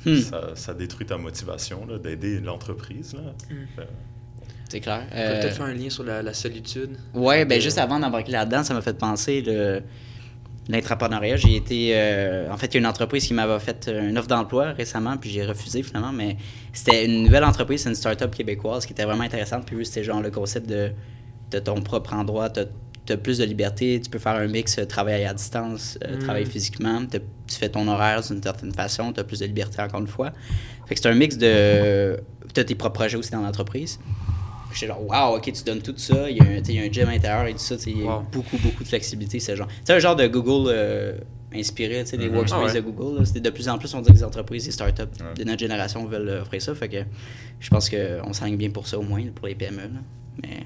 [SPEAKER 3] Hmm.
[SPEAKER 4] Ça, ça détruit ta motivation là, d'aider l'entreprise. là. Euh,
[SPEAKER 3] C'est clair.
[SPEAKER 2] On peut
[SPEAKER 3] Euh,
[SPEAKER 2] peut-être faire un lien sur la, la solitude.
[SPEAKER 3] Ouais, ben
[SPEAKER 2] Euh,
[SPEAKER 3] juste avant d'embarquer là-dedans, ça m'a fait penser le l'entrepreneuriat. J'ai été, euh, en fait, il y a une entreprise qui m'avait fait une offre d'emploi récemment, puis j'ai refusé finalement. Mais c'était une nouvelle entreprise, c'est une start-up québécoise qui était vraiment intéressante. Puis c'était genre le concept de, de ton propre endroit. T'as as plus de liberté, tu peux faire un mix euh, travail à distance, euh,
[SPEAKER 2] Mm.
[SPEAKER 3] travail physiquement. Tu fais ton horaire d'une certaine façon, tu as plus de liberté encore une fois. Fait que c'est un mix de. Tu as tes propres projets aussi dans l'entreprise. J'étais genre, wow, ok, tu donnes tout ça. Il y a un, tu il y a un gym intérieur et tout ça. tu Il y a
[SPEAKER 2] Wow.
[SPEAKER 3] beaucoup, beaucoup de flexibilité. C'est genre. C'est un genre de Google euh, inspiré, tu sais, des workspaces
[SPEAKER 2] Ah ouais.
[SPEAKER 3] de Google. là. C'est de plus en plus, on dit que les entreprises, les startups
[SPEAKER 4] Ouais.
[SPEAKER 3] de notre génération veulent offrir ça. Fait que je pense qu'on s'enligne bien pour ça au moins, pour les PME. là. Mais.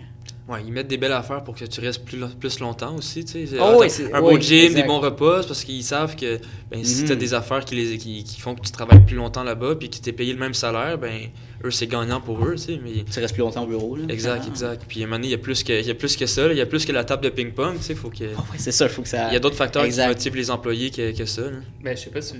[SPEAKER 2] Ouais, ils mettent des belles affaires pour que tu restes plus, plus longtemps aussi. Tu sais.
[SPEAKER 3] Oh
[SPEAKER 2] Ah,
[SPEAKER 3] oui,
[SPEAKER 2] un
[SPEAKER 3] oui,
[SPEAKER 2] beau gym,
[SPEAKER 3] exact.
[SPEAKER 2] des bons repas, parce qu'ils savent que ben, si
[SPEAKER 3] Mhm.
[SPEAKER 2] tu as des affaires qui, les, qui, qui font que tu travailles plus longtemps là-bas puis que tu es payé le même salaire, ben eux, c'est gagnant pour eux. Tu sais, mais...
[SPEAKER 3] Tu restes plus longtemps au bureau. Là,
[SPEAKER 2] Exact,
[SPEAKER 3] finalement.
[SPEAKER 2] exact. Puis à un moment donné, il y a plus que, il y a plus que ça. là. Il y a plus que la table de ping-pong. Tu sais, faut que...
[SPEAKER 3] Ah ouais, c'est ça, il faut que ça.
[SPEAKER 2] Il y a d'autres facteurs
[SPEAKER 3] Exact.
[SPEAKER 2] qui motivent les employés que, que ça. là.
[SPEAKER 5] Ben, je sais pas si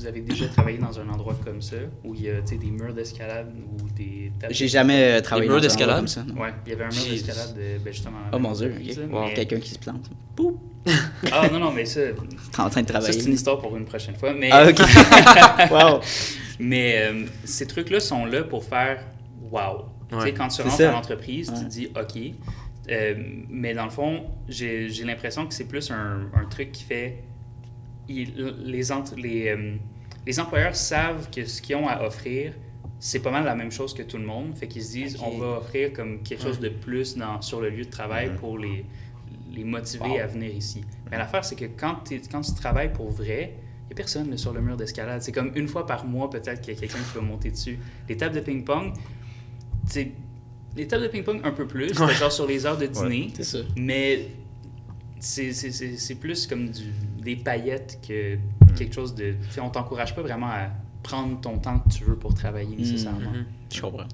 [SPEAKER 5] vous avez déjà travaillé dans un endroit comme ça, où il y a tu des murs d'escalade ou des tables.
[SPEAKER 3] J'ai jamais euh, travaillé
[SPEAKER 2] murs
[SPEAKER 3] dans un
[SPEAKER 2] d'escalade?
[SPEAKER 3] endroit comme ça. non.
[SPEAKER 5] Ouais, il y avait un mur d'escalade, euh, ben, justement.
[SPEAKER 3] Oh mon dieu,
[SPEAKER 2] Wow.
[SPEAKER 5] mais-
[SPEAKER 3] Quelqu'un qui se plante. Poup! [laughs]
[SPEAKER 5] Ah non, non, mais ça,
[SPEAKER 3] T'es en train de
[SPEAKER 5] ça
[SPEAKER 3] travailler.
[SPEAKER 5] c'est une histoire pour une prochaine fois. Mais,
[SPEAKER 3] Ah, ok. [laughs] wow.
[SPEAKER 5] mais euh, ces trucs-là sont là pour faire wow. Tu sais,
[SPEAKER 2] Ouais.
[SPEAKER 5] quand tu rentres à l'entreprise, tu
[SPEAKER 3] Ouais.
[SPEAKER 5] te dis OK. Euh, mais dans le fond, j'ai j'ai l'impression que c'est plus un, un truc qui fait. Les, ent- les, euh, les employeurs savent que ce qu'ils ont à offrir, c'est pas mal la même chose que tout le monde. Fait qu'ils se disent on va offrir comme quelque chose de plus dans, sur le lieu de travail pour les, les motiver
[SPEAKER 3] Wow.
[SPEAKER 5] à venir ici. Mais l'affaire, c'est que quand, quand tu travailles pour vrai, il n'y a personne sur le mur d'escalade. C'est comme une fois par mois, peut-être qu'il y a quelqu'un qui va monter dessus. Les tables de ping-pong, c'est. Les tables de ping-pong, un peu plus,
[SPEAKER 2] Ouais.
[SPEAKER 5] genre sur les heures de dîner, mais c'est- c'est c'est- c'est plus comme du, des paillettes que quelque chose de. on t'encourage pas vraiment à prendre ton temps que tu veux pour travailler nécessairement.
[SPEAKER 2] Mhm.
[SPEAKER 3] Je comprends.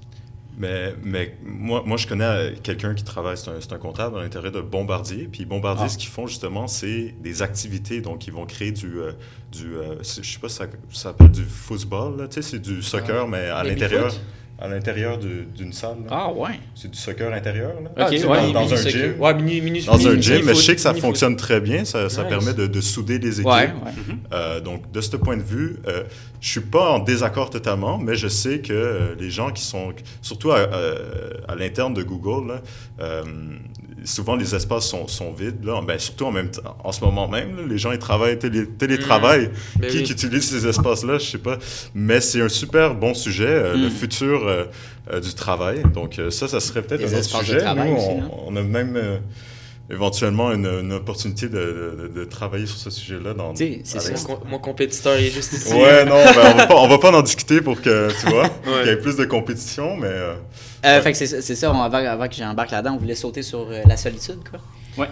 [SPEAKER 4] Mais, mais moi, moi, je connais euh, quelqu'un qui travaille, c'est un, c'est un comptable à l'intérieur de Bombardier. Puis Bombardier,
[SPEAKER 3] Ah.
[SPEAKER 4] ce qu'ils font justement, c'est des activités. Donc, ils vont créer du. euh, du euh, je sais pas si ça, ça s'appelle du football, là, tu sais, c'est du soccer, mais à l'intérieur. À l'intérieur d'une salle. là.
[SPEAKER 3] Ah ouais.
[SPEAKER 4] C'est du soccer intérieur. Là.
[SPEAKER 3] Ok,
[SPEAKER 2] c'est
[SPEAKER 3] ouais.
[SPEAKER 4] Dans un
[SPEAKER 2] soccer.
[SPEAKER 4] gym.
[SPEAKER 2] Ouais, mini, mini,
[SPEAKER 4] Dans
[SPEAKER 2] mini-
[SPEAKER 4] un gym, mais je sais que ça
[SPEAKER 2] foot.
[SPEAKER 4] fonctionne très bien. Ça, ça
[SPEAKER 2] Nice.
[SPEAKER 4] permet de, de souder des équipes.
[SPEAKER 3] Ouais, ouais.
[SPEAKER 4] Euh, donc, de ce point de vue, euh, je suis pas en désaccord totalement, mais je sais que euh, les gens qui sont, surtout à, euh, à l'interne de Google, là, euh, souvent les espaces sont, sont vides. Là. Ben, surtout en, même temps- en ce moment même, là, les gens ils travaillent, télé, télétravaillent.
[SPEAKER 2] Ben
[SPEAKER 4] qui,
[SPEAKER 2] oui.
[SPEAKER 4] qui utilise ces espaces-là, je sais pas. Mais c'est un super bon sujet, euh, le
[SPEAKER 3] Mm.
[SPEAKER 4] futur euh, euh, du travail. Donc, ça, ça serait peut-être un autre sujet. Nous,
[SPEAKER 3] aussi,
[SPEAKER 4] on, on a même éventuellement une, une opportunité de, de- de travailler sur ce sujet-là. Dans,
[SPEAKER 3] Tu sais, c'est ça.
[SPEAKER 2] Mon, mon compétiteur est juste ici.
[SPEAKER 4] Ouais, non, ben, on, va pas, on va pas en discuter pour que, tu vois,
[SPEAKER 2] Ouais.
[SPEAKER 4] qu'il y ait plus de compétition, mais... euh,
[SPEAKER 3] Euh, fait que c'est c'est ça, on- avant, avant que j'embarque là-dedans, on voulait sauter sur euh, la solitude, quoi.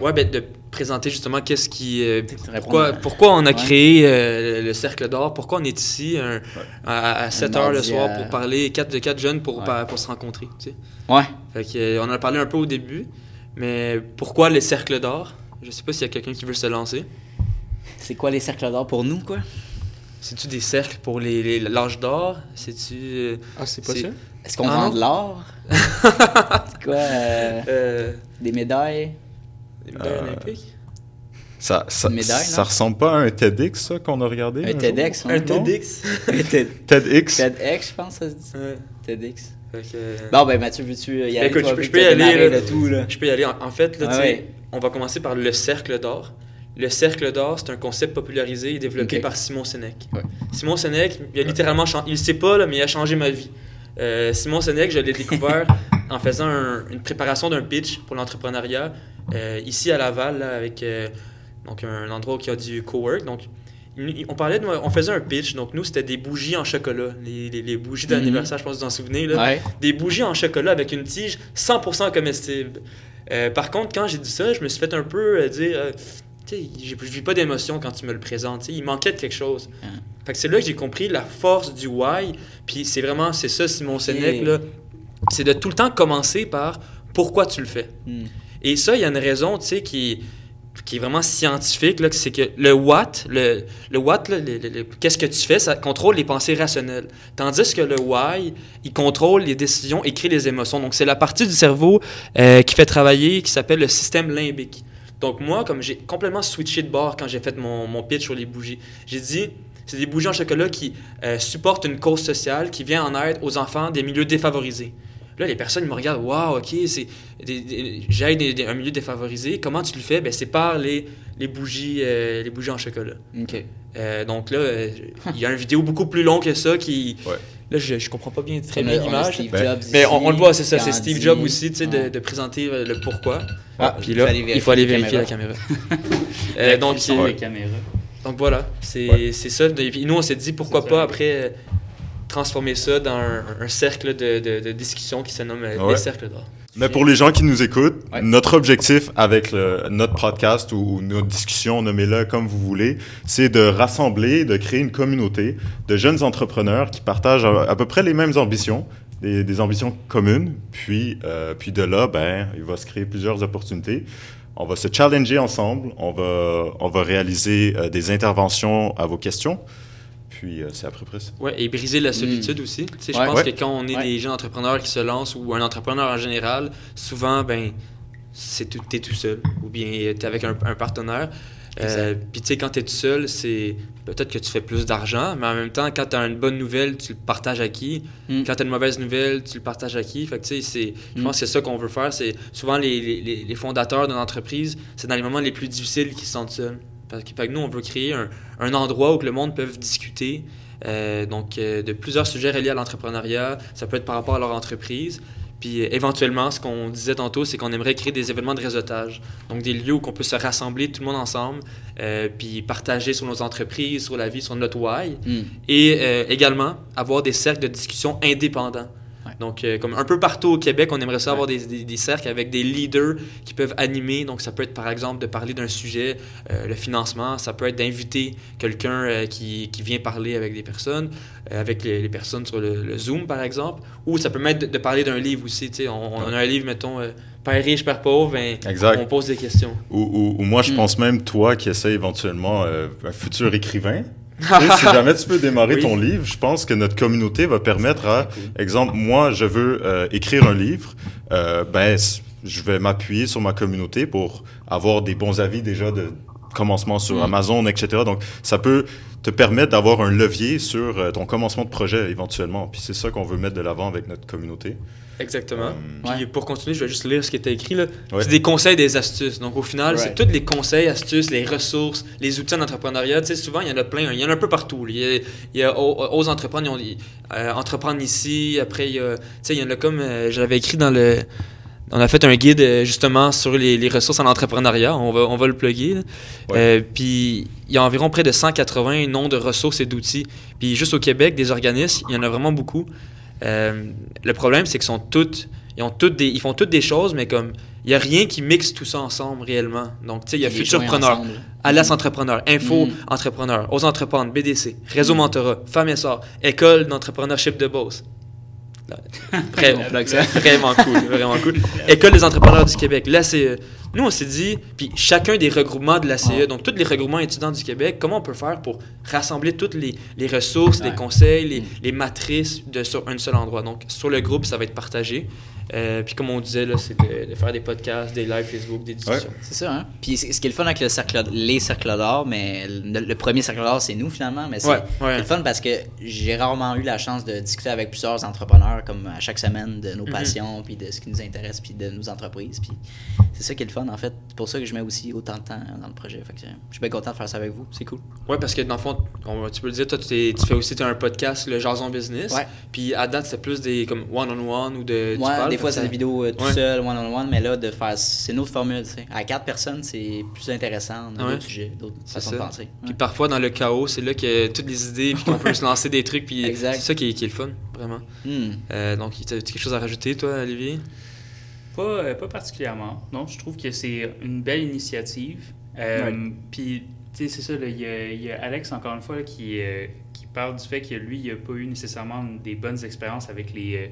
[SPEAKER 2] Ouais, ben, de présenter justement qu'est-ce qui. euh, pourquoi,
[SPEAKER 3] à-
[SPEAKER 2] pourquoi on a
[SPEAKER 3] Ouais.
[SPEAKER 2] créé euh, le Cercle d'Or, pourquoi on est ici un- à, 7 heures le soir
[SPEAKER 3] à-
[SPEAKER 2] pour parler, quatre, de quatre jeunes pour,
[SPEAKER 3] Ouais.
[SPEAKER 2] pour se rencontrer. Tu sais.
[SPEAKER 3] Ouais.
[SPEAKER 2] Fait que, euh, on en a parlé un peu au début, mais pourquoi le Cercle d'Or? Je sais pas s'il y a quelqu'un qui veut se lancer.
[SPEAKER 3] C'est quoi les cercles d'or pour nous, quoi?
[SPEAKER 2] C'est-tu des cercles pour les, les- l'âge d'or? C'est-tu. euh,
[SPEAKER 5] Ah, c'est
[SPEAKER 2] pas ça?
[SPEAKER 3] Est-ce qu'on
[SPEAKER 2] Ah,
[SPEAKER 3] vend de l'or? c'est quoi? euh, [laughs]
[SPEAKER 2] euh,
[SPEAKER 3] des médailles?
[SPEAKER 2] des médailles
[SPEAKER 4] Euh,
[SPEAKER 2] olympiques?
[SPEAKER 4] ça, ça,
[SPEAKER 3] médaille,
[SPEAKER 4] ça ressemble pas à un TEDx, ça, qu'on a regardé
[SPEAKER 3] Un? TEDx?
[SPEAKER 2] Un
[SPEAKER 3] ouais, non?
[SPEAKER 2] TEDx
[SPEAKER 3] Un TED- [laughs]
[SPEAKER 4] TEDx?
[SPEAKER 3] TEDx, je pense, ça se dit.
[SPEAKER 2] Ouais.
[SPEAKER 3] TEDx.
[SPEAKER 2] Que, euh,
[SPEAKER 3] Bon, ben Mathieu, veux-tu y aller?
[SPEAKER 2] écoute,
[SPEAKER 3] toi,
[SPEAKER 2] je peux- y aller, là.
[SPEAKER 3] tout, là?
[SPEAKER 2] Je peux y aller. En, en fait, là,
[SPEAKER 3] Ah ouais.
[SPEAKER 2] on va commencer par le cercle d'or. Le cercle d'or, c'est un concept popularisé et développé par Simon Sénèque.
[SPEAKER 3] Ouais.
[SPEAKER 2] Simon Sénèque, il a littéralement changé. Il le sait pas, là, mais il a changé ma vie. Euh, Simon Sénèque, je l'ai découvert [laughs] en faisant un- une préparation d'un pitch pour l'entrepreneuriat euh, ici à Laval, là, avec euh, donc un endroit qui a du cowork. Donc, on parlait de, on faisait un pitch. Donc, nous, c'était des bougies en chocolat. Les, les- les bougies d'anniversaire, je pense que vous en souvenez. Là
[SPEAKER 3] Ouais.
[SPEAKER 2] des bougies en chocolat avec une tige 100% comestible. Euh, par contre, quand j'ai dit ça, je me suis fait un peu euh, dire, euh, tu sais, je vis pas d'émotion quand tu me le présentes. Il manquait de quelque chose. Fait que c'est là que j'ai compris la force du why. Puis c'est vraiment, c'est ça, Simon Sénèque, là. C'est de tout le temps commencer par pourquoi tu le fais.
[SPEAKER 3] Hmm.
[SPEAKER 2] Et ça, il y a une raison, tu sais, qui, qui est vraiment scientifique, c'est que le what, le, le what, qu'est-ce que tu fais, ça contrôle les pensées rationnelles. Tandis que le why, il contrôle les décisions et crée les émotions. Donc, c'est la partie du cerveau euh, qui fait travailler, qui s'appelle le système limbique. Donc, moi, comme j'ai complètement switché de bord quand j'ai fait mon, mon pitch sur les bougies, j'ai dit, c'est des bougies en chocolat qui euh, supportent une cause sociale, qui vient en aide aux enfants des milieux défavorisés. Là, les personnes ils me regardent, waouh, ok, c'est des- un milieu défavorisé. Comment tu le fais? Ben, c'est par les, les bougies, euh, les bougies en chocolat.
[SPEAKER 3] OK.
[SPEAKER 2] Euh, donc là, euh, il y a une vidéo beaucoup plus longue que ça qui.
[SPEAKER 4] Ouais.
[SPEAKER 2] Là, je, je comprends pas bien très bien l'image.
[SPEAKER 4] Ben,
[SPEAKER 2] Mais on, le voit, c'est ça, c'est. Steve Jobs aussi, tu sais, de, présenter le pourquoi.
[SPEAKER 3] Ah,
[SPEAKER 2] Puis là, il faut aller vérifier la caméra. [laughs] Euh, donc,
[SPEAKER 5] Sur les caméras.
[SPEAKER 2] donc voilà, c'est
[SPEAKER 4] Ouais.
[SPEAKER 2] ça. Et puis nous, on s'est dit pourquoi pas
[SPEAKER 5] ça.
[SPEAKER 2] après euh, transformer ça dans un, un cercle de, de- de discussion qui se nomme euh,
[SPEAKER 4] Ouais.
[SPEAKER 2] les cercles d'or.
[SPEAKER 4] Mais pour les gens qui nous écoutent,
[SPEAKER 3] Ouais.
[SPEAKER 4] notre objectif avec le- notre podcast ou, ou notre discussion, nommez-le comme vous voulez, c'est de rassembler, de créer une communauté de jeunes entrepreneurs qui partagent à, à peu près les mêmes ambitions, des, des ambitions communes. Puis, euh, puis de là, ben, il va se créer plusieurs opportunités. On va se challenger ensemble, on va, on va réaliser euh, des interventions à vos questions. Puis euh, c'est à peu près ça.
[SPEAKER 2] Ouais, et briser la solitude aussi. Tu sais, je
[SPEAKER 3] Ouais.
[SPEAKER 2] pense
[SPEAKER 4] Ouais.
[SPEAKER 2] que quand on est
[SPEAKER 3] Ouais.
[SPEAKER 2] des jeunes entrepreneurs qui se lancent ou un entrepreneur en général, souvent, ben, c'est tout, t'es tout seul ou bien t'es avec un, un partenaire. Euh, Puis tu sais, quand t'es tout seul, c'est peut-être que tu fais plus d'argent, mais en même temps, quand t'as une bonne nouvelle, tu le partages à qui?
[SPEAKER 3] Mm.
[SPEAKER 2] Quand t'as une mauvaise nouvelle, tu le partages à qui? Fait que tu sais, c'est, je
[SPEAKER 3] Mm.
[SPEAKER 2] pense que c'est ça qu'on veut faire. C'est souvent les- les fondateurs d'une entreprise, c'est dans les moments les plus difficiles qu'ils se sentent seuls. Parce que, fait que nous, on veut créer un, un endroit où que le monde peut discuter. euh, donc, euh, de plusieurs sujets reliés à l'entrepreneuriat. Ça peut être par rapport à leur entreprise. Puis euh, éventuellement, ce qu'on disait tantôt, c'est qu'on aimerait créer des événements de réseautage. Donc des lieux où on peut se rassembler tout le monde ensemble, puis partager sur nos entreprises, sur la vie, sur notre why.
[SPEAKER 3] Hmm.
[SPEAKER 2] Et également avoir des cercles de discussion indépendants.
[SPEAKER 3] Ouais.
[SPEAKER 2] Donc, euh, comme un peu partout au Québec, on aimerait ça
[SPEAKER 3] Ouais.
[SPEAKER 2] avoir des, des- des cercles avec des leaders qui peuvent animer. Donc, ça peut être par exemple de parler d'un sujet, euh, le financement. Ça peut être d'inviter quelqu'un euh, qui, qui vient parler avec des personnes, euh, avec les, les personnes sur le, le Zoom par exemple. Ou ça peut même être de, de parler d'un livre aussi. tu sais. On, on a un livre, mettons, euh, Père riche, Père pauvre, ben,
[SPEAKER 4] Exact.
[SPEAKER 2] on pose des questions.
[SPEAKER 4] Ou, ou- ou moi, je
[SPEAKER 3] Mm.
[SPEAKER 4] pense même, toi qui essaies éventuellement euh, un futur écrivain, si [laughs] jamais tu veux démarrer
[SPEAKER 2] Oui.
[SPEAKER 4] ton livre, je pense que notre communauté va permettre à, exemple, moi, je veux euh, écrire un livre, euh, ben, je vais m'appuyer sur ma communauté pour avoir des bons avis déjà de commencement sur
[SPEAKER 3] Mm.
[SPEAKER 4] Amazon, etc. Donc, ça peut te permettre d'avoir un levier sur euh, ton commencement de projet éventuellement. Puis c'est ça qu'on veut mettre de l'avant avec notre communauté.
[SPEAKER 2] Exactement.
[SPEAKER 4] Euh,
[SPEAKER 2] Puis pour continuer, je vais juste lire ce qui était écrit. là.
[SPEAKER 4] Ouais.
[SPEAKER 2] C'est des conseils, des astuces. Donc au final,
[SPEAKER 3] Right.
[SPEAKER 2] c'est tous les conseils, astuces, les ressources, les outils en entrepreneuriat. Tu sais, souvent, il y en a plein. Il y en a un peu partout. Il y a, il y a O- Ose entreprendre, ils ont- euh, entreprendre ici. Après, il y a, tu sais, il y en a comme, euh, je l'avais écrit dans le... On a fait un guide euh, justement sur les, les ressources en entrepreneuriat. On va, on va le plugger.
[SPEAKER 4] Ouais.
[SPEAKER 2] Euh, puis il y a environ près de 180 noms de ressources et d'outils. Puis juste au Québec, des organismes, il y en a vraiment beaucoup. Euh, le problème, c'est qu'ils sont toutes, ils ont toutes des, ils font toutes des choses, mais comme il y a rien qui mixe tout ça ensemble réellement. Donc tu sais, il y a Futurpreneur. Alas Entrepreneur, Info
[SPEAKER 3] Mm.
[SPEAKER 2] Entrepreneur, Ose Entreprendre, BDC, Réseau Mentorat, Femmes et Sort, École d'entrepreneurship de Beauce. Vraiment, cool, vraiment cool. École des entrepreneurs du Québec, l'ACE. Nous, on s'est dit, puis chacun des regroupements de l'ACE, donc tous les regroupements étudiants du Québec, comment on peut faire pour rassembler toutes les, les ressources, les conseils, les,
[SPEAKER 3] Mm.
[SPEAKER 2] les matrices de, sur un seul endroit? Donc, sur le groupe, ça va être partagé. Euh, puis comme on disait, là, c'est de, de faire des podcasts, des lives Facebook, des discussions.
[SPEAKER 3] C'est ça, hein? Puis ce ce qui est le fun avec le cercle, les cercles d'or, mais le, le premier cercle d'or, c'est nous finalement. Mais c'est
[SPEAKER 2] Ouais,
[SPEAKER 3] le fun parce que j'ai rarement eu la chance de discuter avec plusieurs entrepreneurs, comme à chaque semaine, de nos
[SPEAKER 2] Mhm.
[SPEAKER 3] passions, puis de ce qui nous intéresse, puis de nos entreprises. Puis c'est ça qui est le fun, en fait. C'est pour ça que je mets aussi autant de temps dans le projet. Fait que je suis bien content de faire ça avec vous. C'est cool.
[SPEAKER 2] Ouais, parce que dans le fond, on- tu peux le dire, toi, tu, fais aussi t'as un podcast, le Jason Business.
[SPEAKER 3] Ouais.
[SPEAKER 2] Puis à date, c'est plus des comme one-on-one ou de. tu parles,
[SPEAKER 3] des fois, c'est des vidéos euh, tout
[SPEAKER 2] Ouais.
[SPEAKER 3] seul, one-on-one, mais là, de faire. C'est une autre formule, tu sais. À quatre personnes, c'est plus intéressant. On a
[SPEAKER 2] Ouais.
[SPEAKER 3] d'autres sujets, d'autres façons
[SPEAKER 2] ça.
[SPEAKER 3] de penser.
[SPEAKER 2] Puis parfois, dans le chaos, c'est là que toutes les idées, puis qu'on peut [laughs] se lancer des trucs, puis c'est ça qui est, qui est le fun, vraiment.
[SPEAKER 3] Hmm.
[SPEAKER 2] Euh, donc, tu as quelque chose à rajouter, toi, Olivier?
[SPEAKER 5] Pas, euh, pas particulièrement. Non, je trouve que c'est une belle initiative. Euh,
[SPEAKER 3] Ouais.
[SPEAKER 5] Puis, tu sais, c'est ça, il y, a- il y a Alex, encore une fois, là, qui, euh, qui parle du fait que lui, il n'a pas eu nécessairement des bonnes expériences avec les, euh,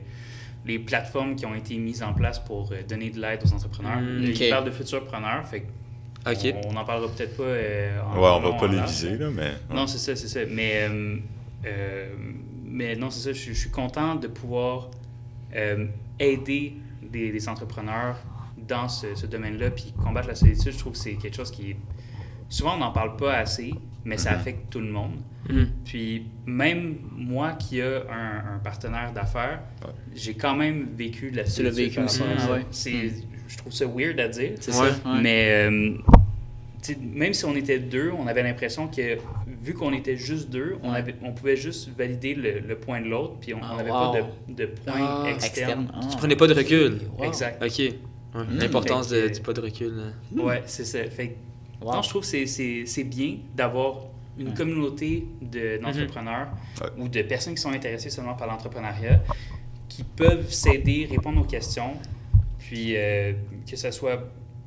[SPEAKER 5] les plateformes qui ont été mises en place pour euh, donner de l'aide aux entrepreneurs.
[SPEAKER 2] Mm.
[SPEAKER 5] Il parle de futurpreneurs, fait que
[SPEAKER 2] Ok.
[SPEAKER 5] on n'en parlera peut-être pas euh, en
[SPEAKER 4] Ouais, on va pas les viser, là, mais.
[SPEAKER 5] Non, c'est ça, c'est ça. Mais, euh, euh, mais non, c'est ça. Je, je suis content de pouvoir euh, aider des, des entrepreneurs dans ce, ce domaine-là. Puis combattre la solitude, je trouve que c'est quelque chose qui est. Souvent, on n'en parle pas assez, mais ça
[SPEAKER 4] Mhm.
[SPEAKER 5] affecte tout le monde.
[SPEAKER 2] Mhm.
[SPEAKER 5] Puis même moi qui ai un, un partenaire d'affaires,
[SPEAKER 4] Ouais.
[SPEAKER 5] j'ai quand même vécu de la
[SPEAKER 3] Tu l'as vécu aussi, ah ouais. Mm.
[SPEAKER 5] Je trouve ça weird à dire.
[SPEAKER 3] C'est
[SPEAKER 2] Ouais.
[SPEAKER 3] ça. ouais.
[SPEAKER 5] Mais euh, même si on était deux, on avait l'impression que vu qu'on était juste deux, on, avait, on pouvait juste valider le, le point de l'autre, puis on
[SPEAKER 3] Ah,
[SPEAKER 5] n'avait
[SPEAKER 3] wow.
[SPEAKER 5] pas de, de point
[SPEAKER 2] Ah,
[SPEAKER 5] externe.
[SPEAKER 3] Externe. Ah.
[SPEAKER 2] Tu prenais pas de recul.
[SPEAKER 3] Wow.
[SPEAKER 5] Exact.
[SPEAKER 2] Ok. Ouais.
[SPEAKER 3] Mm.
[SPEAKER 2] L'importance du pas de recul. là.
[SPEAKER 5] Ouais, c'est ça. Fait que,
[SPEAKER 3] Wow.
[SPEAKER 5] non, je trouve que c'est- bien d'avoir une communauté de- d'entrepreneurs
[SPEAKER 4] Ouais.
[SPEAKER 5] ou de personnes qui sont intéressées seulement par l'entrepreneuriat qui peuvent s'aider, répondre aux questions, puis euh, que ce soit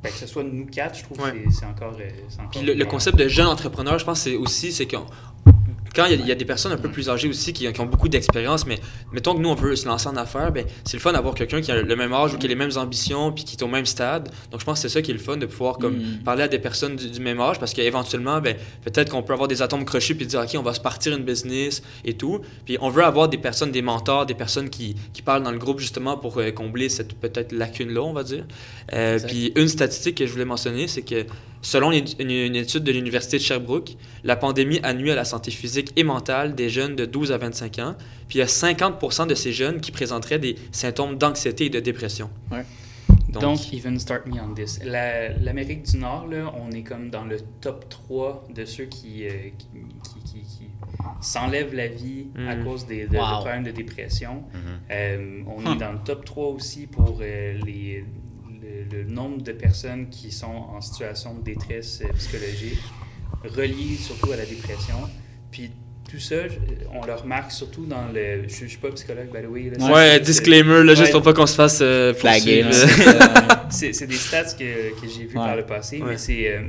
[SPEAKER 5] ben, que ce soit nous quatre, je trouve
[SPEAKER 2] Ouais.
[SPEAKER 5] que c'est- c'est encore, euh, c'est encore
[SPEAKER 2] Puis le, concept de jeune entrepreneur, je pense, c'est aussi, c'est qu'on quand il y, a, il y a des personnes un peu plus âgées aussi qui, qui ont beaucoup d'expérience, mais mettons que nous, on veut se lancer en affaires, ben, c'est le fun d'avoir quelqu'un qui a le même âge ou qui a les mêmes ambitions puis qui est au même stade. Donc, je pense que c'est ça qui est le fun, de pouvoir comme,
[SPEAKER 3] Mm.
[SPEAKER 2] parler à des personnes du, du même âge parce qu'éventuellement, ben, peut-être qu'on peut avoir des atomes crochus puis dire, OK, on va se partir une business et tout. Puis on veut avoir des personnes, des mentors, des personnes qui, qui parlent dans le groupe justement pour euh, combler cette peut-être lacune-là, on va dire. Euh, puis une statistique que je voulais mentionner, c'est que selon une, une- une étude de l'Université de Sherbrooke, la pandémie a nuit à la santé physique et mentale des jeunes de 12 à 25 ans. Puis il y a 50 de ces jeunes qui présenteraient des symptômes d'anxiété et de dépression.
[SPEAKER 3] Ouais.
[SPEAKER 2] Donc,
[SPEAKER 5] Don't even start me on this. La- L'Amérique du Nord, là, on est comme dans le top 3 de ceux qui, euh, qui, qui- qui- qui s'enlèvent la vie à
[SPEAKER 2] Mm.
[SPEAKER 5] cause des, de, problèmes de dépression.
[SPEAKER 4] Mhm.
[SPEAKER 5] Euh, on est dans le top 3 aussi pour euh, les, le, le nombre de personnes qui sont en situation de détresse psychologique, reliées surtout à la dépression. Puis tout ça, on le remarque surtout dans le... Je ne suis pas psychologue, by the way. là,
[SPEAKER 2] ouais, disclaimer, là, juste
[SPEAKER 5] Ouais.
[SPEAKER 2] pour pas qu'on se fasse euh,
[SPEAKER 3] Flaguer. [laughs]
[SPEAKER 5] C'est c'est des stats que, que j'ai vues
[SPEAKER 3] Ouais.
[SPEAKER 5] par le passé,
[SPEAKER 2] Ouais.
[SPEAKER 5] mais c'est euh,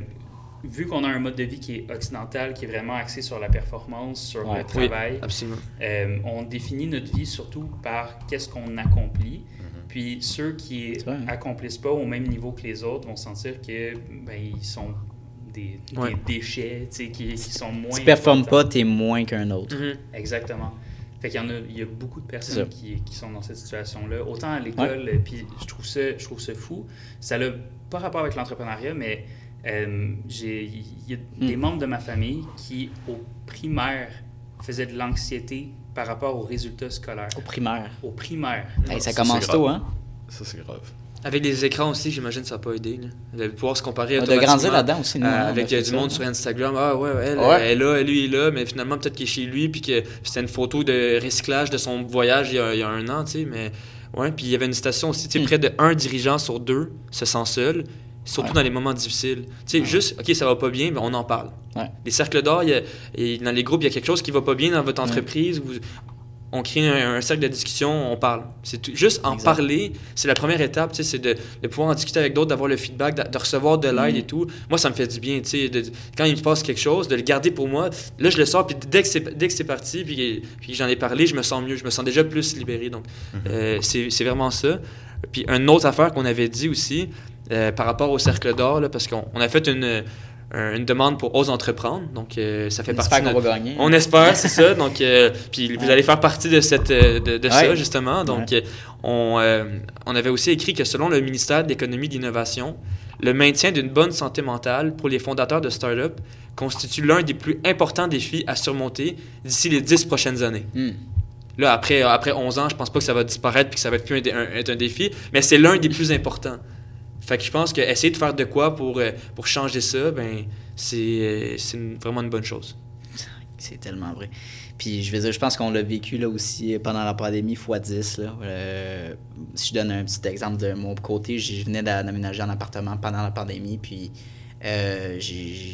[SPEAKER 5] vu qu'on a un mode de vie qui est occidental, qui est vraiment axé sur la performance, sur
[SPEAKER 3] Ouais.
[SPEAKER 5] le
[SPEAKER 2] Oui,
[SPEAKER 5] travail,
[SPEAKER 2] absolument.
[SPEAKER 5] euh, on définit notre vie surtout par qu'est-ce qu'on accomplit. Puis ceux qui
[SPEAKER 3] hein.
[SPEAKER 5] accomplissent pas au même niveau que les autres vont sentir que ben, ils sont des, déchets tu qui, qui sont moins.
[SPEAKER 3] Tu performes
[SPEAKER 5] importants.
[SPEAKER 3] pas, t'es moins qu'un autre.
[SPEAKER 2] Mhm.
[SPEAKER 5] Exactement. Fait qu'il y en a, il y a beaucoup de personnes qui, qui sont dans cette situation-là. Autant à l'école, euh, puis je trouve ça, je trouve ça fou. Ça n'a pas rapport avec l'entrepreneuriat, mais euh, j'ai, il y a
[SPEAKER 3] Hmm.
[SPEAKER 5] des membres de ma famille qui, au primaire, faisaient de l'anxiété par rapport aux résultats scolaires.
[SPEAKER 3] Au primaire.
[SPEAKER 5] Au primaire.
[SPEAKER 3] Hey, ça
[SPEAKER 4] ça,
[SPEAKER 3] commence tôt, hein?
[SPEAKER 4] Ça, c'est grave.
[SPEAKER 2] Avec les écrans aussi, j'imagine que ça n'a pas aidé. là. De pouvoir se comparer
[SPEAKER 3] De
[SPEAKER 2] automatiquement,
[SPEAKER 3] grandir là-dedans aussi, nous,
[SPEAKER 2] euh,
[SPEAKER 3] on a
[SPEAKER 2] avec euh, du
[SPEAKER 3] ça.
[SPEAKER 2] monde sur Instagram. Ah ouais, ouais, elle,
[SPEAKER 3] Ouais.
[SPEAKER 2] elle est là, lui est là, mais finalement peut-être qu'il est chez lui, puis que c'était une photo de recyclage de son voyage il y a, il y a un an, tu sais. Mais ouais, puis il y avait une citation aussi, tu sais,
[SPEAKER 3] Hmm.
[SPEAKER 2] près de un dirigeant sur deux se sent seul, surtout
[SPEAKER 3] Ouais.
[SPEAKER 2] dans les moments difficiles. Tu sais, juste, ok, ça va pas bien, mais on en parle. Les cercles d'or, dans les groupes, il y a quelque chose qui va pas bien dans votre entreprise. vous- on crée un, un cercle de discussion, on parle. C'est tout- juste en parler, c'est la première étape, tu sais, c'est de, de pouvoir en discuter avec d'autres, d'avoir le feedback, de, de recevoir de l'aide
[SPEAKER 3] Mhm.
[SPEAKER 2] et tout. Moi, ça me fait du bien, tu sais, de- quand il me passe quelque chose, de le garder pour moi. Là, je le sors, puis dès que c'est, dès que c'est parti, puis, puis j'en ai parlé, je me sens mieux, je me sens déjà plus libéré. Donc, euh, c'est, c'est vraiment ça. Puis, une autre affaire qu'on avait dit aussi, euh, par rapport au cercle d'or, là, parce qu'on on a fait une, un- une demande pour Ose entreprendre, donc euh, ça fait
[SPEAKER 3] On
[SPEAKER 2] partie
[SPEAKER 3] espère
[SPEAKER 2] de
[SPEAKER 3] va gagner.
[SPEAKER 2] on espère, c'est ça. [laughs] Donc, euh, puis vous allez faire partie de, cette, euh, de, ça, justement. Donc,
[SPEAKER 3] Ouais.
[SPEAKER 2] on, euh, on avait aussi écrit que selon le ministère de l'Économie et de l'Innovation, le maintien d'une bonne santé mentale pour les fondateurs de start-up constitue l'un des plus importants défis à surmonter d'ici les dix prochaines années.
[SPEAKER 3] Hmm.
[SPEAKER 2] Là, après, après 11 ans, je pense pas que ça va disparaître puis que ça va être plus un, dé- un- être un défi, mais c'est l'un des plus importants. Fait que je pense que essayer de faire de quoi pour, euh, pour changer ça, ben, c'est euh, vraiment une bonne chose.
[SPEAKER 3] C'est tellement vrai. Puis je veux dire, je pense qu'on l'a vécu là aussi pendant la pandémie x 10. Là. Euh, si je donne un petit exemple de mon côté, je venais d'a- d'aménager un appartement pendant la pandémie, puis euh,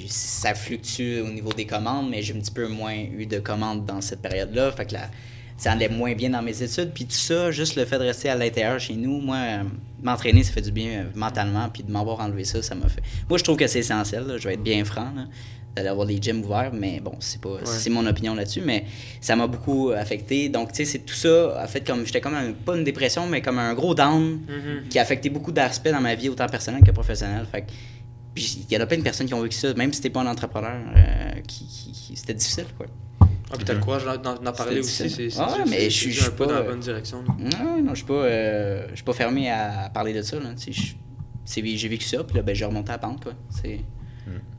[SPEAKER 3] ça fluctue au niveau des commandes, mais j'ai un petit peu moins eu de commandes dans cette période-là. Fait que la- ça allait moins bien dans mes études. Puis tout ça, juste le fait de rester à l'intérieur chez nous, moi, euh, m'entraîner, ça fait du bien euh, mentalement. Puis de m'avoir enlevé ça, ça m'a fait. Moi, je trouve que c'est essentiel. là. Je vais être bien franc. là, d'avoir des gyms ouverts, mais bon, c'est pas c'est mon opinion là-dessus, mais ça m'a beaucoup affecté. Donc, tu sais, c'est tout ça a fait comme j'étais comme un- pas une dépression, mais comme un gros down qui a affecté beaucoup d'aspects dans ma vie, autant personnelle que professionnelle. Fait il y en a plein de personnes qui ont vécu ça, même si t'es pas un entrepreneur, euh, qui, qui- qui- c'était difficile, quoi.
[SPEAKER 2] Ah, puis t'as le courage d'en- parler aussi. C'est c'est
[SPEAKER 3] Ouais, mais je suis-
[SPEAKER 2] un
[SPEAKER 3] pas,
[SPEAKER 2] dans la
[SPEAKER 3] euh,
[SPEAKER 2] bonne direction.
[SPEAKER 3] Non, non, je suis pas, euh, je suis pas fermé à parler de ça, là. J'ai vécu ça, puis là, ben, j'ai remonté à la pente, quoi. C'est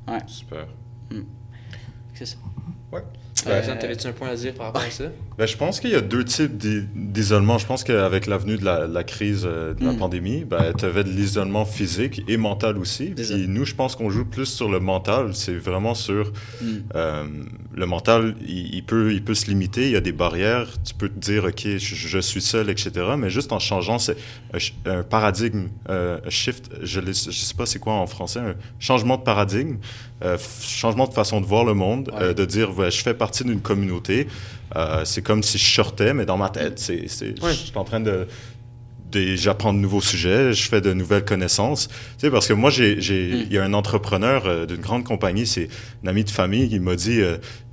[SPEAKER 3] ouais,
[SPEAKER 4] Super.
[SPEAKER 3] c'est ça.
[SPEAKER 4] Ouais.
[SPEAKER 3] Euh,
[SPEAKER 2] t'avais-tu un point à dire par rapport à ça?
[SPEAKER 4] Ben, je pense qu'il y a deux types d'i- d'isolement. Je pense qu'avec l'avenue de la, la crise euh, de la
[SPEAKER 3] Mm.
[SPEAKER 4] pandémie, ben, tu avais de l'isolement physique et mental aussi. Puis nous, je pense qu'on joue plus sur le mental. C'est vraiment sur
[SPEAKER 3] Mm.
[SPEAKER 4] euh, le mental. Il, il peut, il peut se limiter. Il y a des barrières. Tu peux te dire, OK, je, je suis seul, etc. Mais juste en changeant c'est un, un paradigme, euh, un shift, je ne sais pas c'est quoi en français, un changement de paradigme, euh, changement de façon de voir le monde,
[SPEAKER 3] Ouais.
[SPEAKER 4] euh, de dire, ouais, je fais partie d'une communauté. Euh, c'est comme si je sortais, mais dans ma tête, c'est, c'est-
[SPEAKER 2] Ouais.
[SPEAKER 4] je suis en train de, de- j'apprends de nouveaux sujets, je fais de nouvelles connaissances. Tu sais, parce que moi, j'ai,
[SPEAKER 3] Mm.
[SPEAKER 4] il y a un entrepreneur d'une grande compagnie, c'est un ami de famille, qui m'a dit,